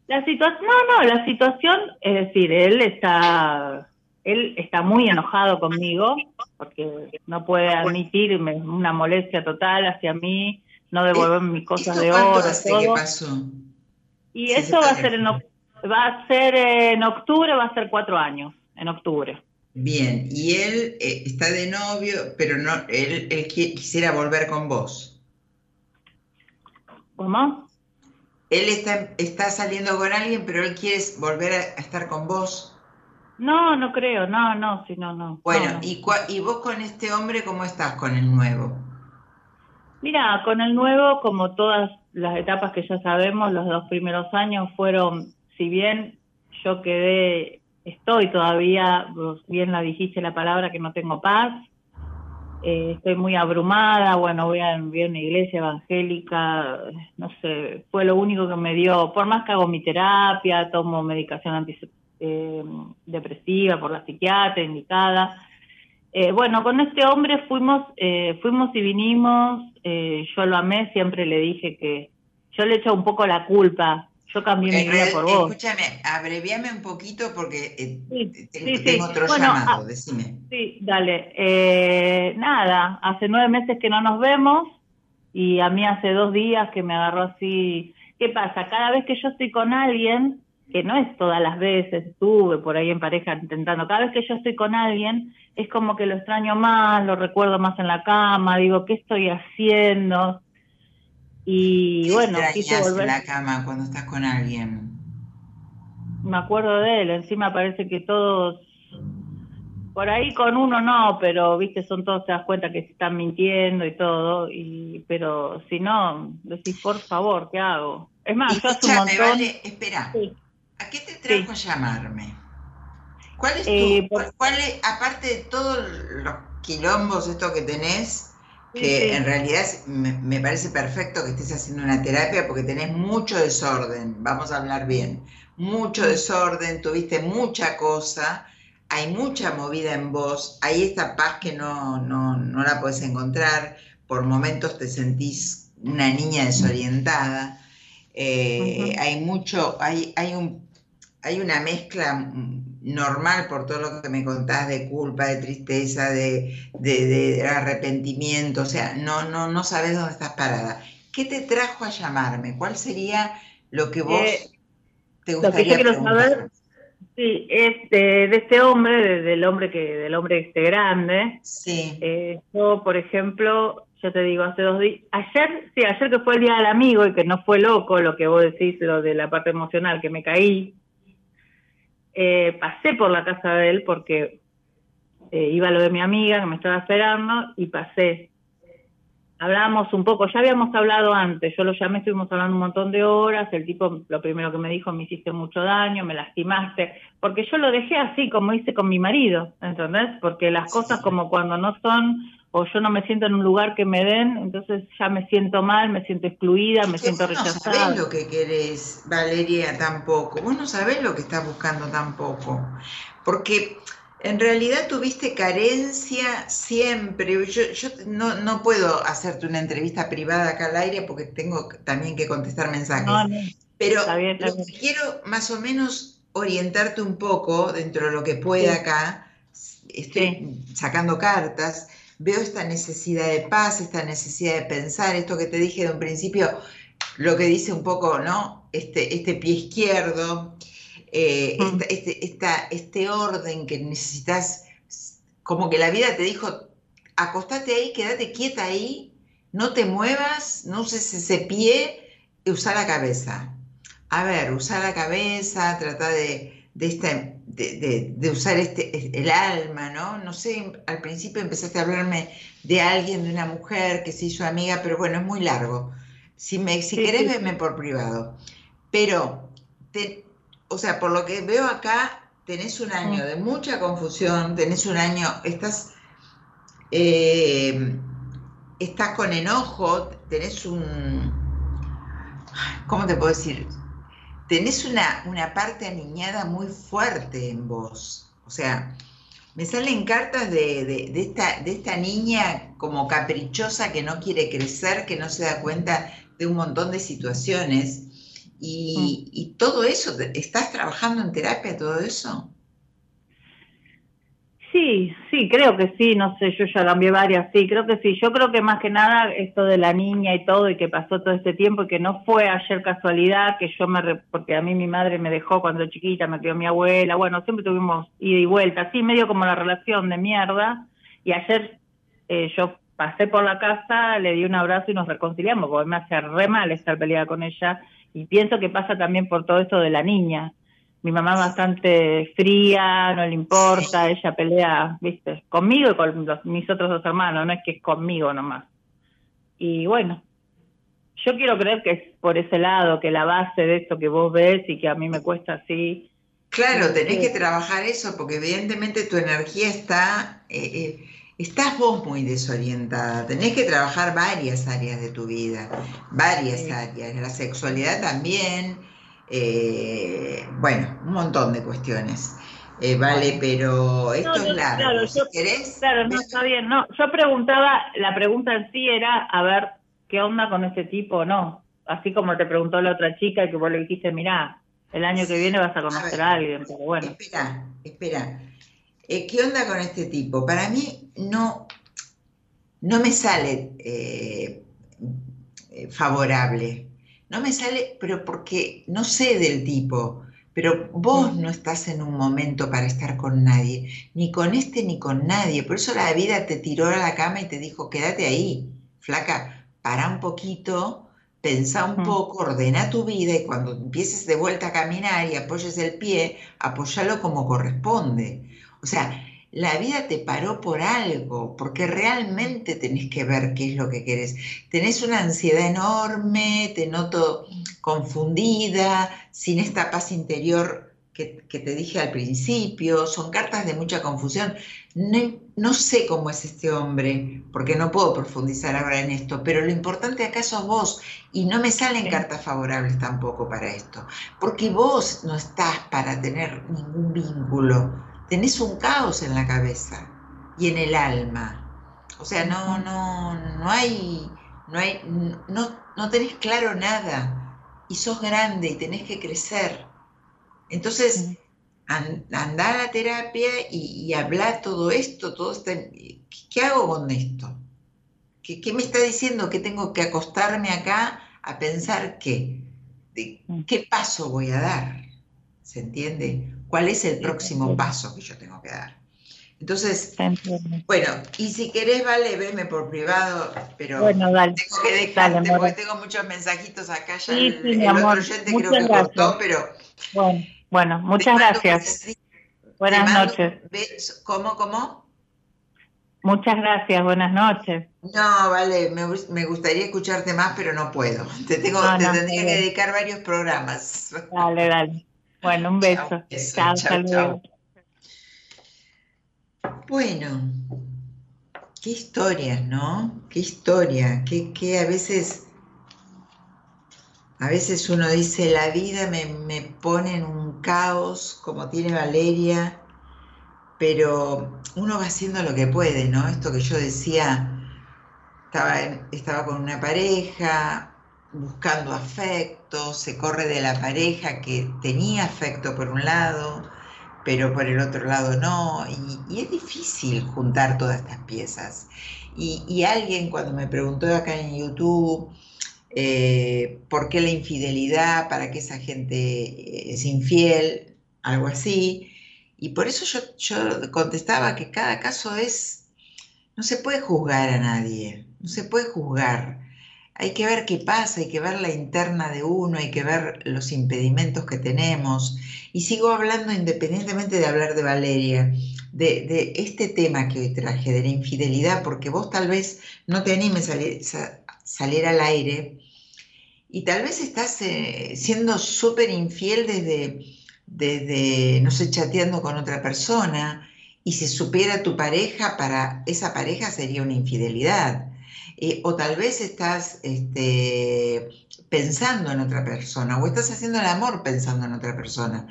[SPEAKER 6] La situación, no, no, la situación, es decir, él está, él está muy enojado conmigo, porque no puede admitirme una molestia total hacia mí, no devolverme mis cosas de oro. Todo.
[SPEAKER 2] ¿Qué pasó?
[SPEAKER 6] Y eso va a ser en Va a ser en octubre, va a ser cuatro años, en octubre.
[SPEAKER 2] Bien, y él eh, está de novio, pero no, él, él quisiera volver con vos.
[SPEAKER 6] ¿Cómo?
[SPEAKER 2] Él está, está saliendo con alguien, pero él quiere volver a, estar con vos.
[SPEAKER 6] No, no creo, no, no, si no, no.
[SPEAKER 2] Bueno, ¿y, ¿y vos con este hombre cómo estás con el nuevo?
[SPEAKER 6] Mira, con el nuevo, como todas las etapas que ya sabemos, los dos primeros años fueron si bien yo quedé, estoy todavía, bien la dijiste la palabra, que no tengo paz, eh, estoy muy abrumada, bueno, voy a, una iglesia evangélica, no sé, fue lo único que me dio, por más que hago mi terapia, tomo medicación antidepresiva eh, por la psiquiatra indicada. Eh, bueno, con este hombre fuimos, fuimos y vinimos, yo lo amé, siempre le dije que yo le echo un poco la culpa yo cambié mi vida por vos.
[SPEAKER 2] Escúchame, abreviame un poquito porque eh, tengo, otro llamado, ah, decime.
[SPEAKER 6] Sí, dale. Eh, nada, hace nueve meses que no nos vemos y a mí hace dos días que me agarró así. ¿Qué pasa? Cada vez que yo estoy con alguien, que no es todas las veces, estuve por ahí en pareja intentando, cada vez que yo estoy con alguien, es como que lo extraño más, lo recuerdo más en la cama, digo, ¿qué estoy haciendo? Y bueno,
[SPEAKER 2] quise volver. la cama cuando estás con alguien?
[SPEAKER 6] Me acuerdo de él, encima parece que todos, por ahí con uno no, pero viste, son todos, te das cuenta que se están mintiendo y todo, y pero si no, decís, por favor, ¿qué hago? Es más, yo hace un montón...
[SPEAKER 2] Vale, espera, ¿a qué te trajo a llamarme? ¿Cuál es tu, eh, cuál es, aparte de todos los quilombos esto que tenés, que en realidad me, parece perfecto que estés haciendo una terapia porque tenés mucho desorden, vamos a hablar bien, mucho desorden, tuviste mucha cosa, hay mucha movida en vos, hay esta paz que no, no, no la puedes encontrar, por momentos te sentís una niña desorientada. Eh, hay mucho, hay, hay, un, hay una mezcla normal por todo lo que me contás de culpa, de tristeza, de, de, arrepentimiento, o sea, no, no, no sabes dónde estás parada. ¿Qué te trajo a llamarme? ¿Cuál sería lo que vos eh, te gustaría
[SPEAKER 6] lo que quiero saber Sí, es de, este hombre, del hombre que, del hombre este grande.
[SPEAKER 2] Sí.
[SPEAKER 6] Eh, yo, por ejemplo, yo te digo, hace dos días, ayer, sí, ayer que fue el día del amigo y que no fue loco lo que vos decís, lo de la parte emocional, que me caí, eh, pasé por la casa de él porque eh, iba lo de mi amiga que me estaba esperando y pasé hablábamos un poco, ya habíamos hablado antes, yo lo llamé, estuvimos hablando un montón de horas, el tipo lo primero que me dijo, me hiciste mucho daño, me lastimaste, porque yo lo dejé así como hice con mi marido, ¿entendés? Porque las cosas como cuando no son, o yo no me siento en un lugar que me den, entonces ya me siento mal, me siento excluida, me siento rechazada.
[SPEAKER 2] No sabés lo que querés, Valeria, tampoco, vos no sabés lo que estás buscando tampoco, porque en realidad tuviste carencia siempre. Yo, no, puedo hacerte una entrevista privada acá al aire porque tengo también que contestar mensajes. Pero quiero más o menos orientarte un poco dentro de lo que pueda acá. Estoy sacando cartas. Veo esta necesidad de paz, esta necesidad de pensar, esto que te dije de un principio, lo que dice un poco, ¿no? Este, este pie izquierdo, eh, este, este, orden que necesitas, como que la vida te dijo, acostate ahí, quédate quieta ahí, no te muevas, no uses ese pie, y usa la cabeza. A ver, usa la cabeza, trata de, de, usar este, el alma, ¿no? No sé, al principio empezaste a hablarme de alguien, de una mujer que se hizo amiga, pero bueno, es muy largo. Si, me, si querés, verme por privado. Pero te, o sea, por lo que veo acá, tenés un año de mucha confusión, tenés un año, estás, eh, estás con enojo, tenés un, ¿cómo te puedo decir? Tenés una, una parte aniñada muy fuerte en vos. O sea, me salen cartas de, de, esta, de esta niña como caprichosa que no quiere crecer, que no se da cuenta de un montón de situaciones y, todo eso, ¿estás trabajando en terapia todo eso?
[SPEAKER 6] Sí, sí, creo que sí, no sé, yo ya cambié varias, sí, creo que sí. Yo creo que más que nada esto de la niña y todo y que pasó todo este tiempo y que no fue ayer casualidad, que yo me, porque a mí mi madre me dejó cuando chiquita, me crió mi abuela, bueno, siempre tuvimos ida y vuelta, así medio como la relación de mierda. Y ayer eh, yo pasé por la casa, le di un abrazo y nos reconciliamos, porque me hace re mal estar peleada con ella y pienso que pasa también por todo esto de la niña. Mi mamá es bastante fría, no le importa, ella pelea, viste, conmigo y con mis otros dos hermanos, no es que es conmigo nomás. Y bueno, yo quiero creer que es por ese lado, que la base de esto que vos ves y que a mí me cuesta así.
[SPEAKER 2] Claro, tenés que trabajar eso porque evidentemente tu energía está... Eh, eh, estás vos muy desorientada, tenés que trabajar varias áreas de tu vida, varias áreas, la sexualidad también, eh, bueno, un montón de cuestiones. Eh, vale, pero esto es largo. Claro,
[SPEAKER 6] yo, ¿Querés? Claro, no, está bien. No, yo preguntaba, la pregunta en sí era, a ver, ¿qué onda con ese tipo no? Así como te preguntó la otra chica y que vos le dijiste, mirá, el año que viene vas a conocer a, alguien, pero bueno.
[SPEAKER 2] Espera, espera. Eh, ¿qué onda con este tipo? Para mí no, no me sale eh, favorable. No me sale, pero porque no sé del tipo, pero vos no estás en un momento para estar con nadie, ni con este ni con nadie. Por eso la vida te tiró a la cama y te dijo, quédate ahí, flaca, para un poquito, pensa un poco, ordena tu vida y cuando empieces de vuelta a caminar y apoyes el pie, apóyalo como corresponde. O sea, la vida te paró por algo, porque realmente tenés que ver qué es lo que querés. Tenés una ansiedad enorme, te noto confundida, sin esta paz interior que, te dije al principio, son cartas de mucha confusión. No, sé cómo es este hombre, porque no puedo profundizar ahora en esto, pero lo importante acá sos vos y no me salen cartas favorables tampoco para esto, porque vos no estás para tener ningún vínculo tenés un caos en la cabeza y en el alma. O sea, no, no, no hay, no, hay, no, no tenés claro nada y sos grande y tenés que crecer. Entonces, anda a la terapia y, y habla todo esto, todo este, ¿qué hago con esto? ¿Qué, ¿Qué, me está diciendo que tengo que acostarme acá a pensar qué? Mm. ¿Qué paso voy a dar? ¿Se entiende? ¿Cuál es el próximo paso que yo tengo que dar? Entonces, bueno, y si querés, vale, veme por privado, pero tengo que dejarte porque tengo muchos mensajitos acá ya.
[SPEAKER 6] el, otro oyente creo que cortó, pero. Bueno, bueno muchas gracias. Buenas noches.
[SPEAKER 2] ¿Cómo, cómo?
[SPEAKER 6] Muchas gracias, buenas noches.
[SPEAKER 2] No, vale, me, me gustaría escucharte más, pero no puedo. Te, tengo, te tendría que dedicar varios programas.
[SPEAKER 6] Dale, dale. Bueno, un beso. Chao, chao, chao.
[SPEAKER 2] Bueno, qué historias, ¿no? Qué historia, qué, a veces, a veces uno dice, la vida me, me pone en un caos, como tiene Valeria, pero uno va haciendo lo que puede, ¿no? Esto que yo decía, estaba, estaba con una pareja, buscando afecto, se corre de la pareja que tenía afecto por un lado, pero por el otro lado no, y, es difícil juntar todas estas piezas. Y, alguien cuando me preguntó acá en YouTube, eh, ¿por qué la infidelidad? ¿Para qué esa gente es infiel? Algo así. Y por eso yo, yo contestaba que cada caso es, no se puede juzgar a nadie, no se puede juzgar hay que ver qué pasa, hay que ver la interna de uno, hay que ver los impedimentos que tenemos. Y sigo hablando independientemente de hablar de Valeria, de, este tema que hoy traje, de la infidelidad, porque vos tal vez no te animes a salir, al aire y tal vez estás eh, siendo súper infiel desde, desde, no sé, chateando con otra persona y si supiera tu pareja, para esa pareja sería una infidelidad. Eh, o tal vez estás este, pensando en otra persona, o estás haciendo el amor pensando en otra persona,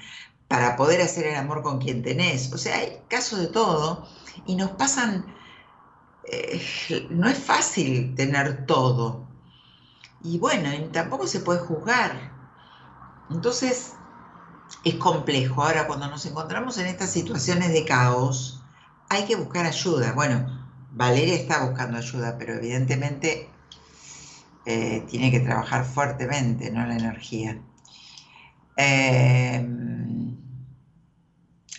[SPEAKER 2] para poder hacer el amor con quien tenés. O sea, hay casos de todo y nos pasan, eh, no es fácil tener todo. Y bueno, tampoco se puede juzgar. Entonces, es complejo. Ahora, cuando nos encontramos en estas situaciones de caos, hay que buscar ayuda. Bueno, Valeria está buscando ayuda, pero evidentemente eh, tiene que trabajar fuertemente, ¿no? La energía. Eh,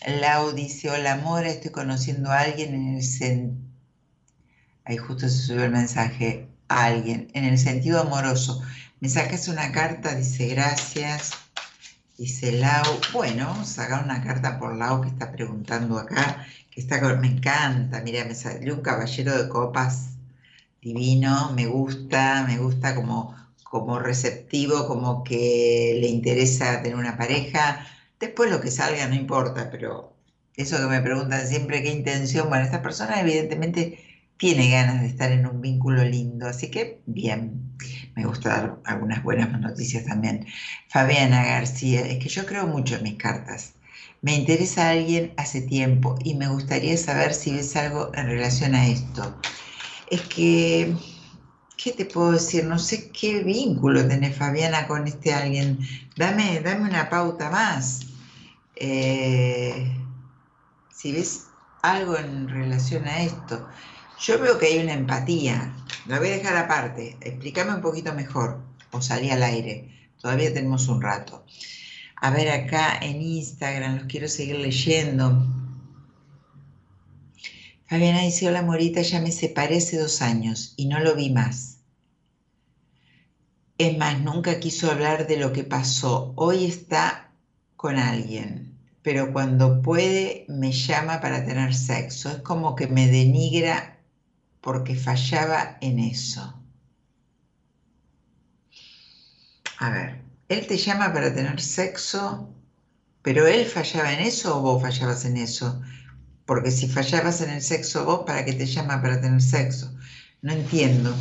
[SPEAKER 2] Lau dice, hola amor, estoy conociendo a alguien en el sentido... Ahí justo se subió el mensaje, a alguien, en el sentido amoroso. Me sacas una carta, dice gracias. Dice Lau, bueno, vamos a sacar una carta por Lau que está preguntando acá me encanta, mira, me salió un caballero de copas divino, me gusta, me gusta como, como receptivo, como que le interesa tener una pareja. Después lo que salga no importa, pero eso que me preguntan siempre, ¿qué intención? Bueno, esta persona evidentemente tiene ganas de estar en un vínculo lindo, así que bien, me gusta dar algunas buenas noticias también. Fabiana García, es que yo creo mucho en mis cartas. Me interesa alguien hace tiempo y me gustaría saber si ves algo en relación a esto. Es que, ¿qué te puedo decir? No sé qué vínculo tenés, Fabiana, con este alguien. Dame, dame una pauta más. Eh, si ves algo en relación a esto. Yo veo que hay una empatía. La voy a dejar aparte. Explícame un poquito mejor. O salí al aire. Todavía tenemos un rato a ver acá en Instagram, los quiero seguir leyendo. Fabiana dice, hola Morita, ya me separé hace dos años y no lo vi más. Es más, nunca quiso hablar de lo que pasó. Hoy está con alguien, pero cuando puede me llama para tener sexo. Es como que me denigra porque fallaba en eso. A ver, él te llama para tener sexo, pero él fallaba en eso o vos fallabas en eso. Porque si fallabas en el sexo vos, ¿para qué te llama para tener sexo? No entiendo.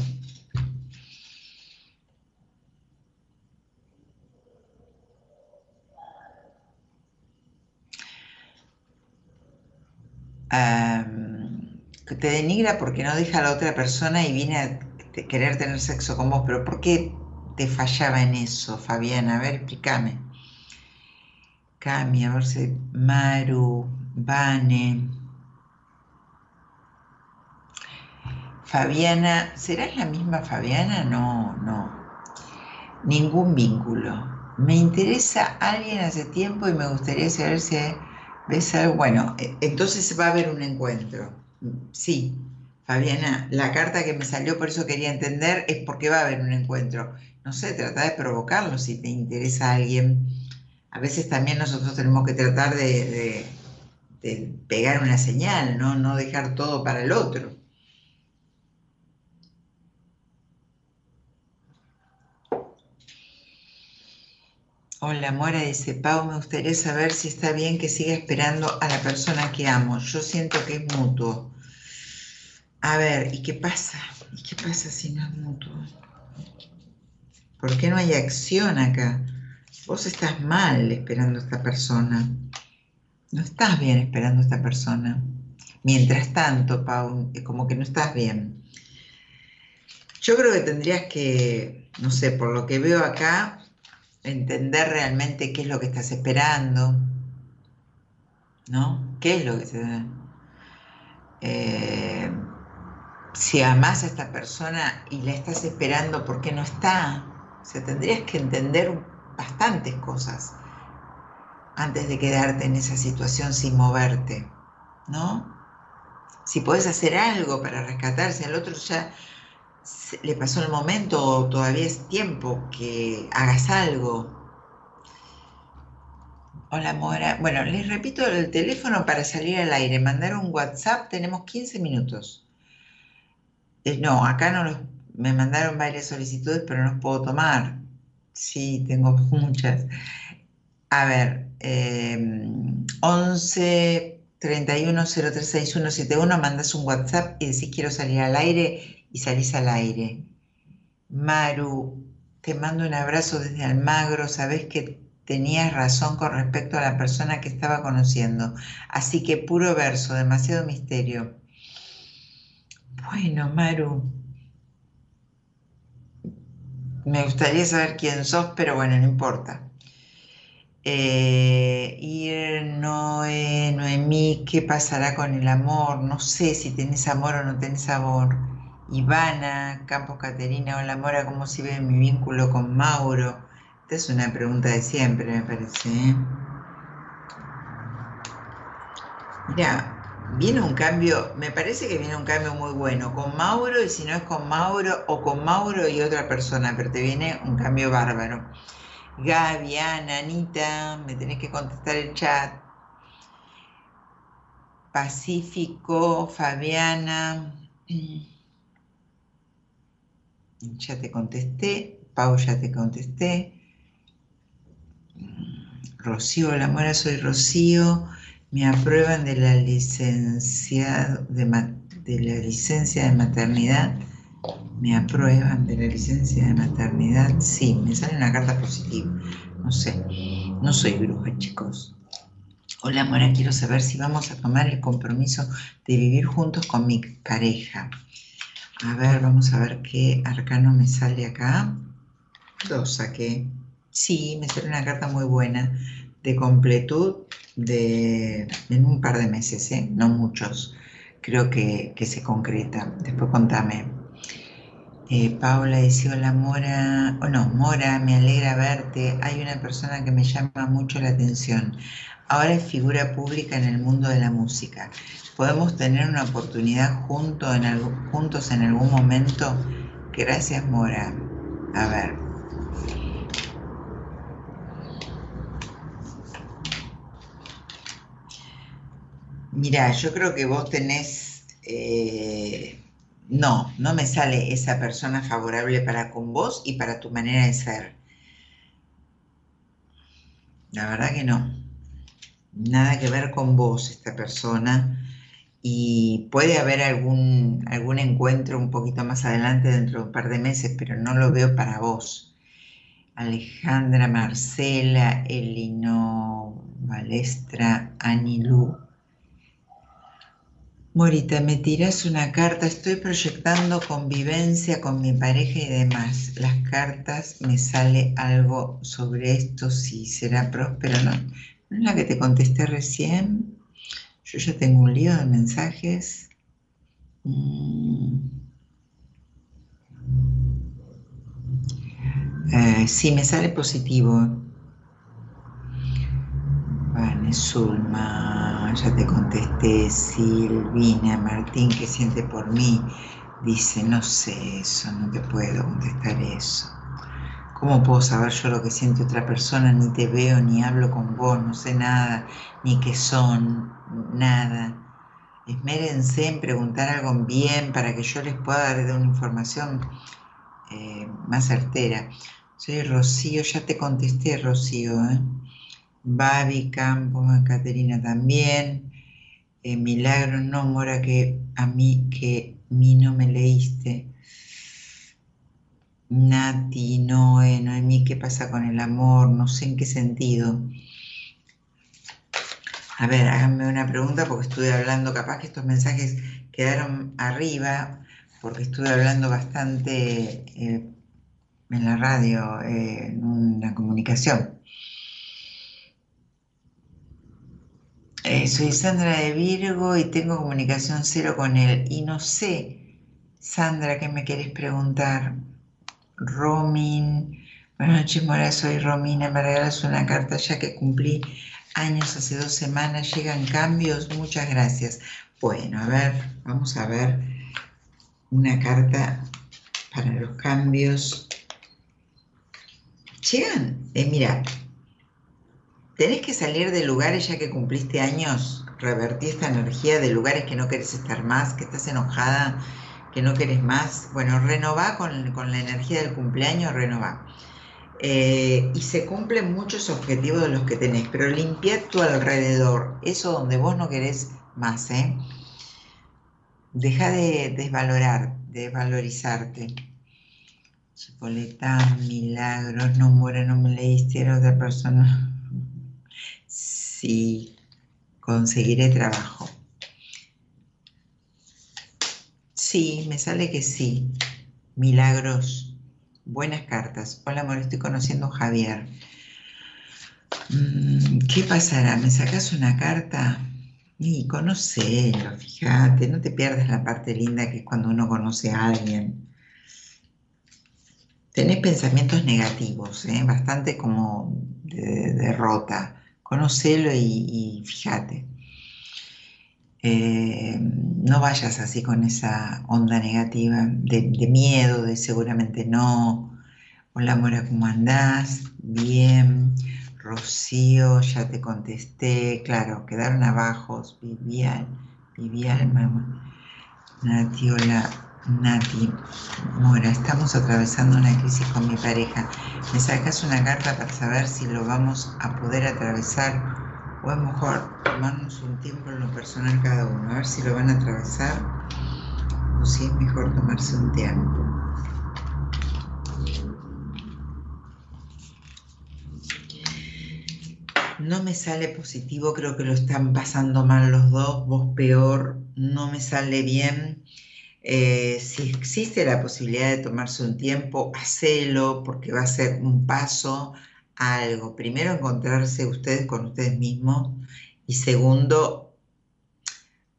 [SPEAKER 2] te denigra porque no deja a la otra persona y viene a querer tener sexo con vos, pero ¿por qué te fallaba en eso, Fabiana? A ver, explícame. Cami, a ver si Maru, Vane. Fabiana, ¿serás la misma Fabiana? No, no. Ningún vínculo. Me interesa alguien hace tiempo y me gustaría saber si ves algo. Bueno, e, entonces va a haber un encuentro. Sí, Fabiana, la carta que me salió, por eso quería entender, es porque va a haber un encuentro. No sé, trata de provocarlo si te interesa alguien. A veces también nosotros tenemos que tratar de, de pegar una señal, ¿no? No dejar todo para el otro. Hola, Mora dice, Pau, me gustaría saber si está bien que siga esperando a la persona que amo. Yo siento que es mutuo. A ver, ¿y qué pasa? ¿Y qué pasa si no es mutuo? ¿Por qué no hay acción acá? Vos estás mal esperando a esta persona. No estás bien esperando a esta persona. Mientras tanto, Pau, como que no estás bien. Yo creo que tendrías que, no sé, por lo que veo acá, entender realmente qué es lo que estás esperando, ¿no? ¿Qué es lo que se... Eh, si amas a esta persona y la estás esperando porque no está, o sea, tendrías que entender bastantes cosas antes de quedarte en esa situación sin moverte, ¿no? Si puedes hacer algo para rescatarse, al otro ya le pasó el momento o todavía es tiempo que hagas algo. Hola Mora. Bueno, les repito el teléfono para salir al aire. Mandar un WhatsApp, tenemos 15 minutos. Eh, no, acá no los, me mandaron varias solicitudes, pero no puedo tomar. Sí, tengo muchas. A ver, 11 31 036171, mandas un WhatsApp y decís quiero salir al aire y salís al aire. Maru, te mando un abrazo desde Almagro, sabes que tenías razón con respecto a la persona que estaba conociendo. Así que puro verso, demasiado misterio. Bueno, Maru, me gustaría saber quién sos, pero bueno, no importa. Eh, Ir, Noé, Noemí, ¿qué pasará con el amor? No sé si tenés amor o no tenés amor. Ivana, Campos Caterina, hola Mora, ¿cómo se ve mi vínculo con Mauro? Esta es una pregunta de siempre, me parece. ¿eh? Viene un cambio, me parece que viene un cambio muy bueno con Mauro y si no es con Mauro o con Mauro y otra persona, pero te viene un cambio bárbaro. Gaby, Ana, Anita, me tenés que contestar el chat. Pacífico, Fabiana. Ya te contesté. Pau, ya te contesté. Rocío, la mora, soy Rocío. Me aprueban de la licencia de, la licencia de maternidad. Me aprueban de la licencia de maternidad. Sí, me sale una carta positiva. No sé. No soy bruja, chicos. Hola, Mora, quiero saber si vamos a tomar el compromiso de vivir juntos con mi pareja. A ver, vamos a ver qué arcano me sale acá. Dos saqué. Sí, me sale una carta muy buena de completud de, en un par de meses, ¿eh? no muchos. Creo que, se concreta. Después contame. Eh, Paula dice, hola Mora, oh, no, Mora, me alegra verte. Hay una persona que me llama mucho la atención. Ahora es figura pública en el mundo de la música podemos tener una oportunidad en juntos en algún momento. Gracias, Mora. A ver. Mira, yo creo que vos tenés... Eh, no, no me sale esa persona favorable para con vos y para tu manera de ser. La verdad que no. Nada que ver con vos esta persona y puede haber algún, algún encuentro un poquito más adelante dentro de un par de meses, pero no lo veo para vos. Alejandra, Marcela, Elino, Balestra, Anilú. Morita, me tiras una carta, estoy proyectando convivencia con mi pareja y demás. Las cartas me sale algo sobre esto, si será próspero, ¿no? ¿No es la que te contesté recién? Yo ya tengo un lío de mensajes. Mm. Eh, sí, me sale positivo. Vale, Zulma, ya te contesté, Silvina, Martín, ¿qué siente por mí? Dice, no sé eso, no te puedo contestar eso. ¿Cómo puedo saber yo lo que siente otra persona? Ni te veo, ni hablo con vos, no sé nada, ni qué son, nada. Esmérense en preguntar algo bien para que yo les pueda dar una información eh, más certera. Soy Rocío, ya te contesté, Rocío. ¿eh? Babi Campos, Caterina también. Eh, Milagro, no, Mora, que a mí, que mí no me leíste. Nati, Noé, Noemí, ¿qué pasa con el amor? No sé en qué sentido. A ver, háganme una pregunta porque estuve hablando, capaz que estos mensajes quedaron arriba, porque estuve hablando bastante eh, en la radio, eh, en una comunicación. Eh, soy Sandra de Virgo y tengo comunicación cero con él. Y no sé, Sandra, ¿qué me quieres preguntar? Romin, buenas noches, Mora, soy Romina, me regalas una carta ya que cumplí años hace dos semanas, llegan cambios, muchas gracias. Bueno, a ver, vamos a ver una carta para los cambios. Llegan, eh, mira, Tenés que salir de lugares ya que cumpliste años, revertir esta energía de lugares que no querés estar más, que estás enojada, que no querés más. Bueno, renová con, la energía del cumpleaños, renová. Eh, y se cumplen muchos objetivos de los que tenés, pero limpia tu alrededor, eso donde vos no querés más, ¿eh? Deja de desvalorar, de desvalorizarte. Chipoletán, milagros, no muere, no me leíste, era otra persona si conseguiré trabajo. Sí, me sale que sí. Milagros. Buenas cartas. Hola, amor, estoy conociendo a Javier. Mm, ¿Qué pasará? ¿Me sacas una carta? Y conocelo, fíjate, no te pierdas la parte linda que es cuando uno conoce a alguien. Tenés pensamientos negativos, ¿eh? bastante como de derrota conocelo y, fíjate. Eh, no vayas así con esa onda negativa de, miedo, de seguramente no. Hola Mora, ¿cómo andás? Bien. Rocío, ya te contesté. Claro, quedaron abajo. Vivian, Vivian, mamá. Nati, hola. Nati, Mora, estamos atravesando una crisis con mi pareja. ¿Me sacas una carta para saber si lo vamos a poder atravesar o es mejor tomarnos un tiempo en lo personal cada uno? A ver si lo van a atravesar o si es mejor tomarse un tiempo. No me sale positivo, creo que lo están pasando mal los dos, vos peor, no me sale bien eh, si existe la posibilidad de tomarse un tiempo, hacelo porque va a ser un paso a algo. Primero, encontrarse ustedes con ustedes mismos y segundo,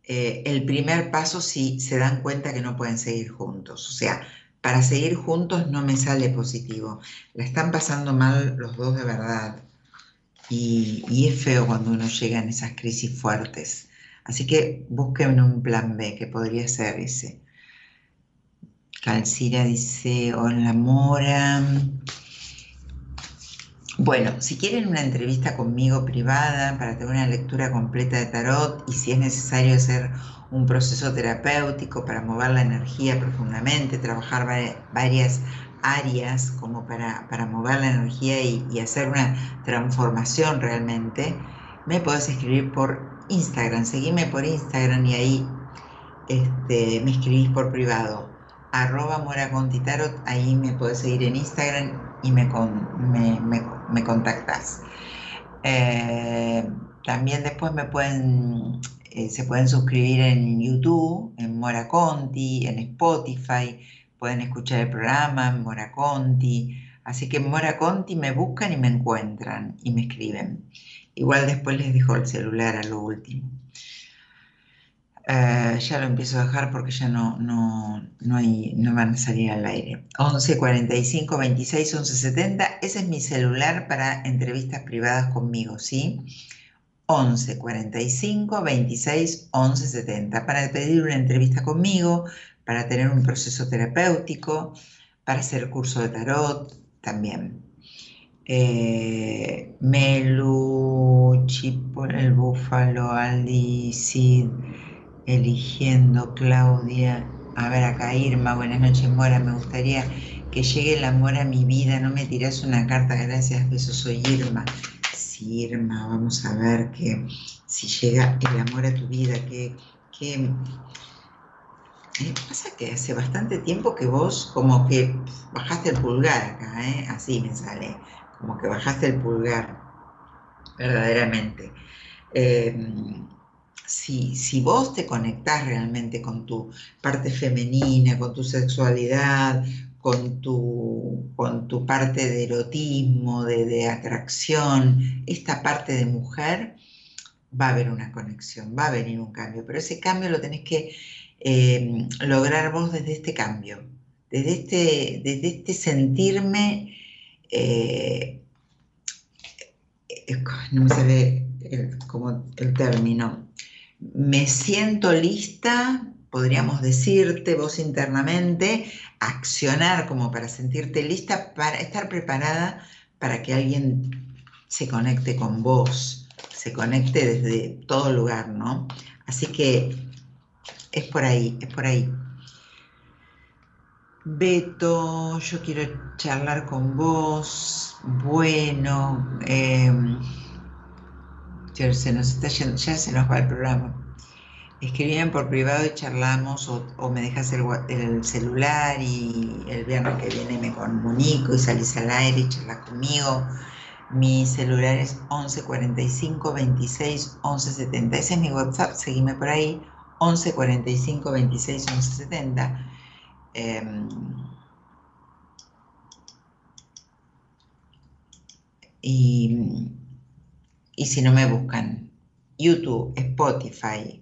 [SPEAKER 2] eh, el primer paso si se dan cuenta que no pueden seguir juntos. O sea, para seguir juntos no me sale positivo. La están pasando mal los dos de verdad. Y, y es feo cuando uno llega en esas crisis fuertes. Así que busquen un plan B que podría ser ese. Calcira dice, hola Mora. Bueno, si quieren una entrevista conmigo privada para tener una lectura completa de tarot y si es necesario hacer un proceso terapéutico para mover la energía profundamente, trabajar varias áreas como para, mover la energía y, hacer una transformación realmente, me puedes escribir por Instagram. Seguime por Instagram y ahí este, me escribís por privado arroba Mora ahí me puedes seguir en Instagram y me, me, contactas. Eh, también después me pueden eh, se pueden suscribir en YouTube, en Mora Conti, en Spotify, pueden escuchar el programa en Mora Conti. Así que en Mora Conti me buscan y me encuentran y me escriben. Igual después les dejo el celular a lo último. Eh, ya lo empiezo a dejar porque ya no, no, no, hay, no van a salir al aire. 11 45 26 11 70. Ese es mi celular para entrevistas privadas conmigo, ¿sí? 11 45 26 11 70. Para pedir una entrevista conmigo, para tener un proceso terapéutico, para hacer curso de tarot también. Eh, Melu, el Búfalo, Aldi, Sid, eligiendo Claudia. A ver, acá Irma, buenas noches, Mora. Me gustaría que llegue el amor a mi vida. No me tiras una carta, gracias, besos, soy Irma. Sí, Irma, vamos a ver que si llega el amor a tu vida, que, que pasa que hace bastante tiempo que vos como que bajaste el pulgar acá, ¿eh? así me sale, como que bajaste el pulgar, verdaderamente. Em, si, si, vos te conectás realmente con tu parte femenina, con tu sexualidad, con tu, con tu parte de erotismo, de, de atracción, esta parte de mujer, va a haber una conexión, va a venir un cambio, pero ese cambio lo tenés que eh, lograr vos desde este cambio, desde este, desde este sentirme, eh, no me sale el término, me siento lista, podríamos decirte vos internamente, accionar como para sentirte lista, para estar preparada para que alguien se conecte con vos, se conecte desde todo lugar, ¿no? Así que es por ahí, es por ahí. Beto, yo quiero charlar con vos. Bueno, em, ya se nos está ya se nos va el programa. Escribían por privado y charlamos o, me dejas el, el, celular y el viernes que viene me comunico y salís al aire y charlas conmigo. Mi celular es 11 45 26 11 70. Ese es mi WhatsApp, seguime por ahí. 11 45 26 11 70. y, y si no me buscan, YouTube, Spotify,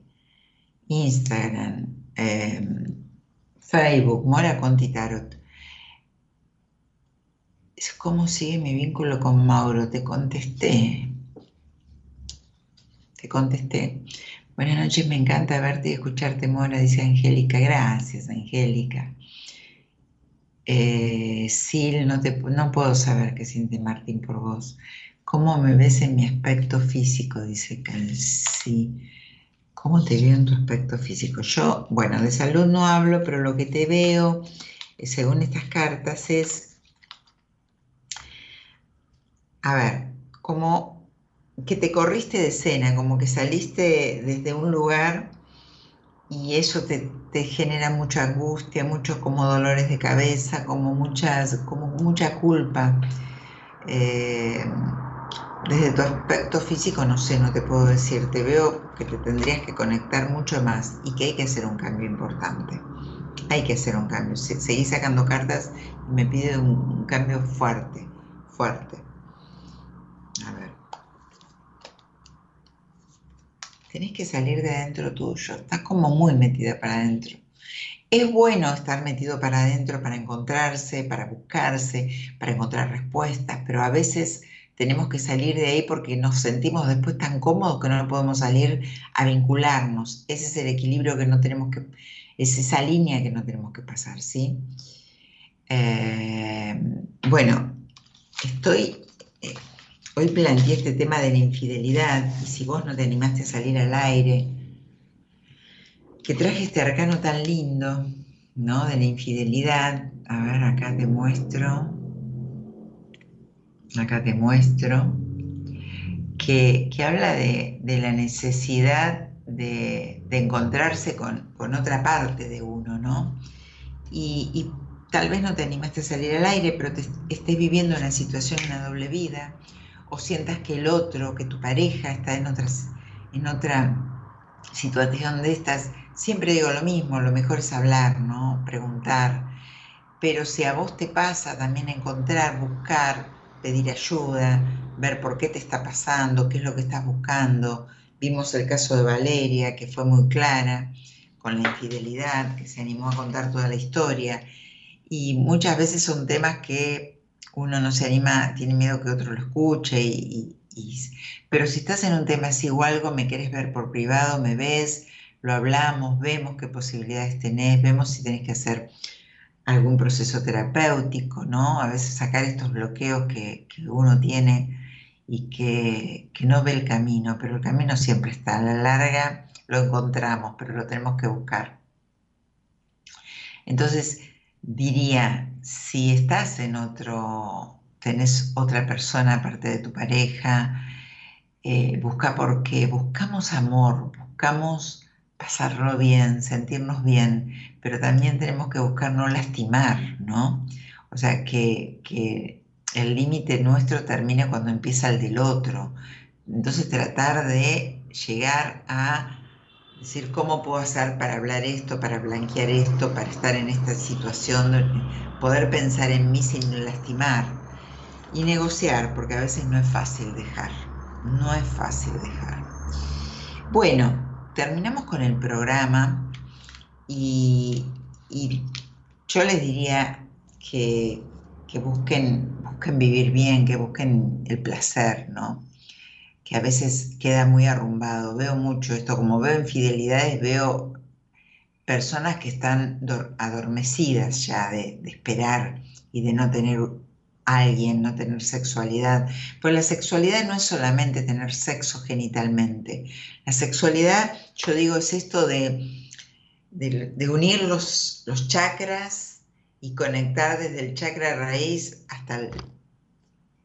[SPEAKER 2] Instagram, em, Facebook, Mora Conti Tarot. ¿Cómo sigue mi vínculo con Mauro? Te contesté. Te contesté. Buenas noches, me encanta verte y escucharte, Mora, dice Angélica. Gracias, Angélica. Eh, Sil, no, te, no puedo saber qué siente Martín por vos. ¿Cómo me ves en mi aspecto físico? Dice Calci. ¿Cómo te veo en tu aspecto físico? Yo, bueno, de salud no hablo, pero lo que te veo, eh, según estas cartas, es, a ver, como que te corriste de escena, como que saliste desde un lugar y eso te, genera mucha angustia, muchos como dolores de cabeza, como, muchas, como mucha culpa. Eh, desde tu aspecto físico, no sé, no te puedo decir, te veo que te tendrías que conectar mucho más y que hay que hacer un cambio importante. Hay que hacer un cambio. Seguí sacando cartas y me pide un cambio fuerte, fuerte. A ver. tenés que salir de adentro tuyo, estás como muy metida para adentro. Es bueno estar metido para adentro para encontrarse, para buscarse, para encontrar respuestas, pero a veces tenemos que salir de ahí porque nos sentimos después tan cómodos que no podemos salir a vincularnos. Ese es el equilibrio que no tenemos que, es esa línea que no tenemos que pasar, ¿sí? Eh, bueno, estoy eh, Hoy planteé este tema de la infidelidad y si vos no te animaste a salir al aire, que traje este arcano tan lindo, ¿no? De la infidelidad. A ver, acá te muestro. Acá te muestro. Que, habla de, la necesidad de, encontrarse con, otra parte de uno, ¿no? Y, y, tal vez no te animaste a salir al aire, pero te, estés viviendo una situación, una doble vida o sientas que el otro, que tu pareja está en, otras, en, otra, situación de estas, siempre digo lo mismo, lo mejor es hablar, ¿no? Preguntar. Pero si a vos te pasa también encontrar, buscar, pedir ayuda, ver por qué te está pasando, qué es lo que estás buscando. Vimos el caso de Valeria, que fue muy clara con la infidelidad, que se animó a contar toda la historia. Y muchas veces son temas que uno no se anima, tiene miedo que otro lo escuche. Y, pero si estás en un tema así o algo, me quieres ver por privado, me ves, lo hablamos, vemos qué posibilidades tenés, vemos si tenés que hacer algún proceso terapéutico, ¿no? A veces sacar estos bloqueos que, uno tiene y que, no ve el camino, pero el camino siempre está. A la larga lo encontramos, pero lo tenemos que buscar. Entonces, diría, si estás en otro, tenés otra persona aparte de tu pareja, eh, busca porque buscamos amor, buscamos pasarlo bien, sentirnos bien, pero también tenemos que buscar no lastimar, ¿no? O sea, que, que el límite nuestro termine cuando empieza el del otro. Entonces tratar de llegar a decir cómo puedo hacer para hablar esto, para blanquear esto, para estar en esta situación, poder pensar en mí sin lastimar y negociar, porque a veces no es fácil dejar, no es fácil dejar. Bueno, terminamos con el programa y, yo les diría que, busquen, busquen vivir bien, que busquen el placer, ¿no? Que a veces queda muy arrumbado. Veo mucho esto, como veo infidelidades, veo personas que están adormecidas ya de, de esperar y de no tener alguien, no tener sexualidad. Pues la sexualidad no es solamente tener sexo genitalmente. La sexualidad, yo digo, es esto de, de, unir los, los chakras y conectar desde el chakra raíz hasta el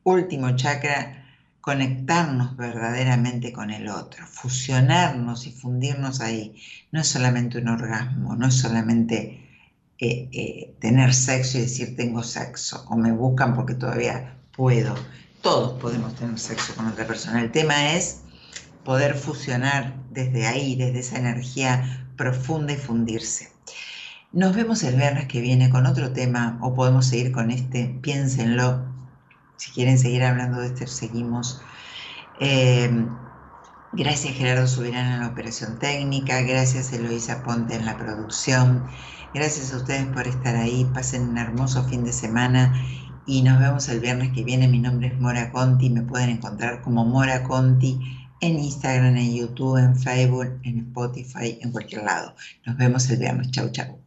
[SPEAKER 2] último chakra, conectarnos verdaderamente con el otro, fusionarnos y fundirnos ahí. No es solamente un orgasmo, no es solamente eh, eh, tener sexo y decir tengo sexo, o me buscan porque todavía puedo. Todos podemos tener sexo con otra persona. El tema es poder fusionar desde ahí, desde esa energía profunda y fundirse. Nos vemos el viernes que viene con otro tema o podemos seguir con este, piénsenlo. Si quieren seguir hablando de este, seguimos. Eh, gracias Gerardo Subirán en la operación técnica, gracias Eloisa Ponte en la producción. Gracias a ustedes por estar ahí. Pasen un hermoso fin de semana y nos vemos el viernes que viene. Mi nombre es Mora Conti. Me pueden encontrar como Mora Conti en Instagram, en YouTube, en Facebook, en Spotify, en cualquier lado. Nos vemos el viernes. Chau, chau.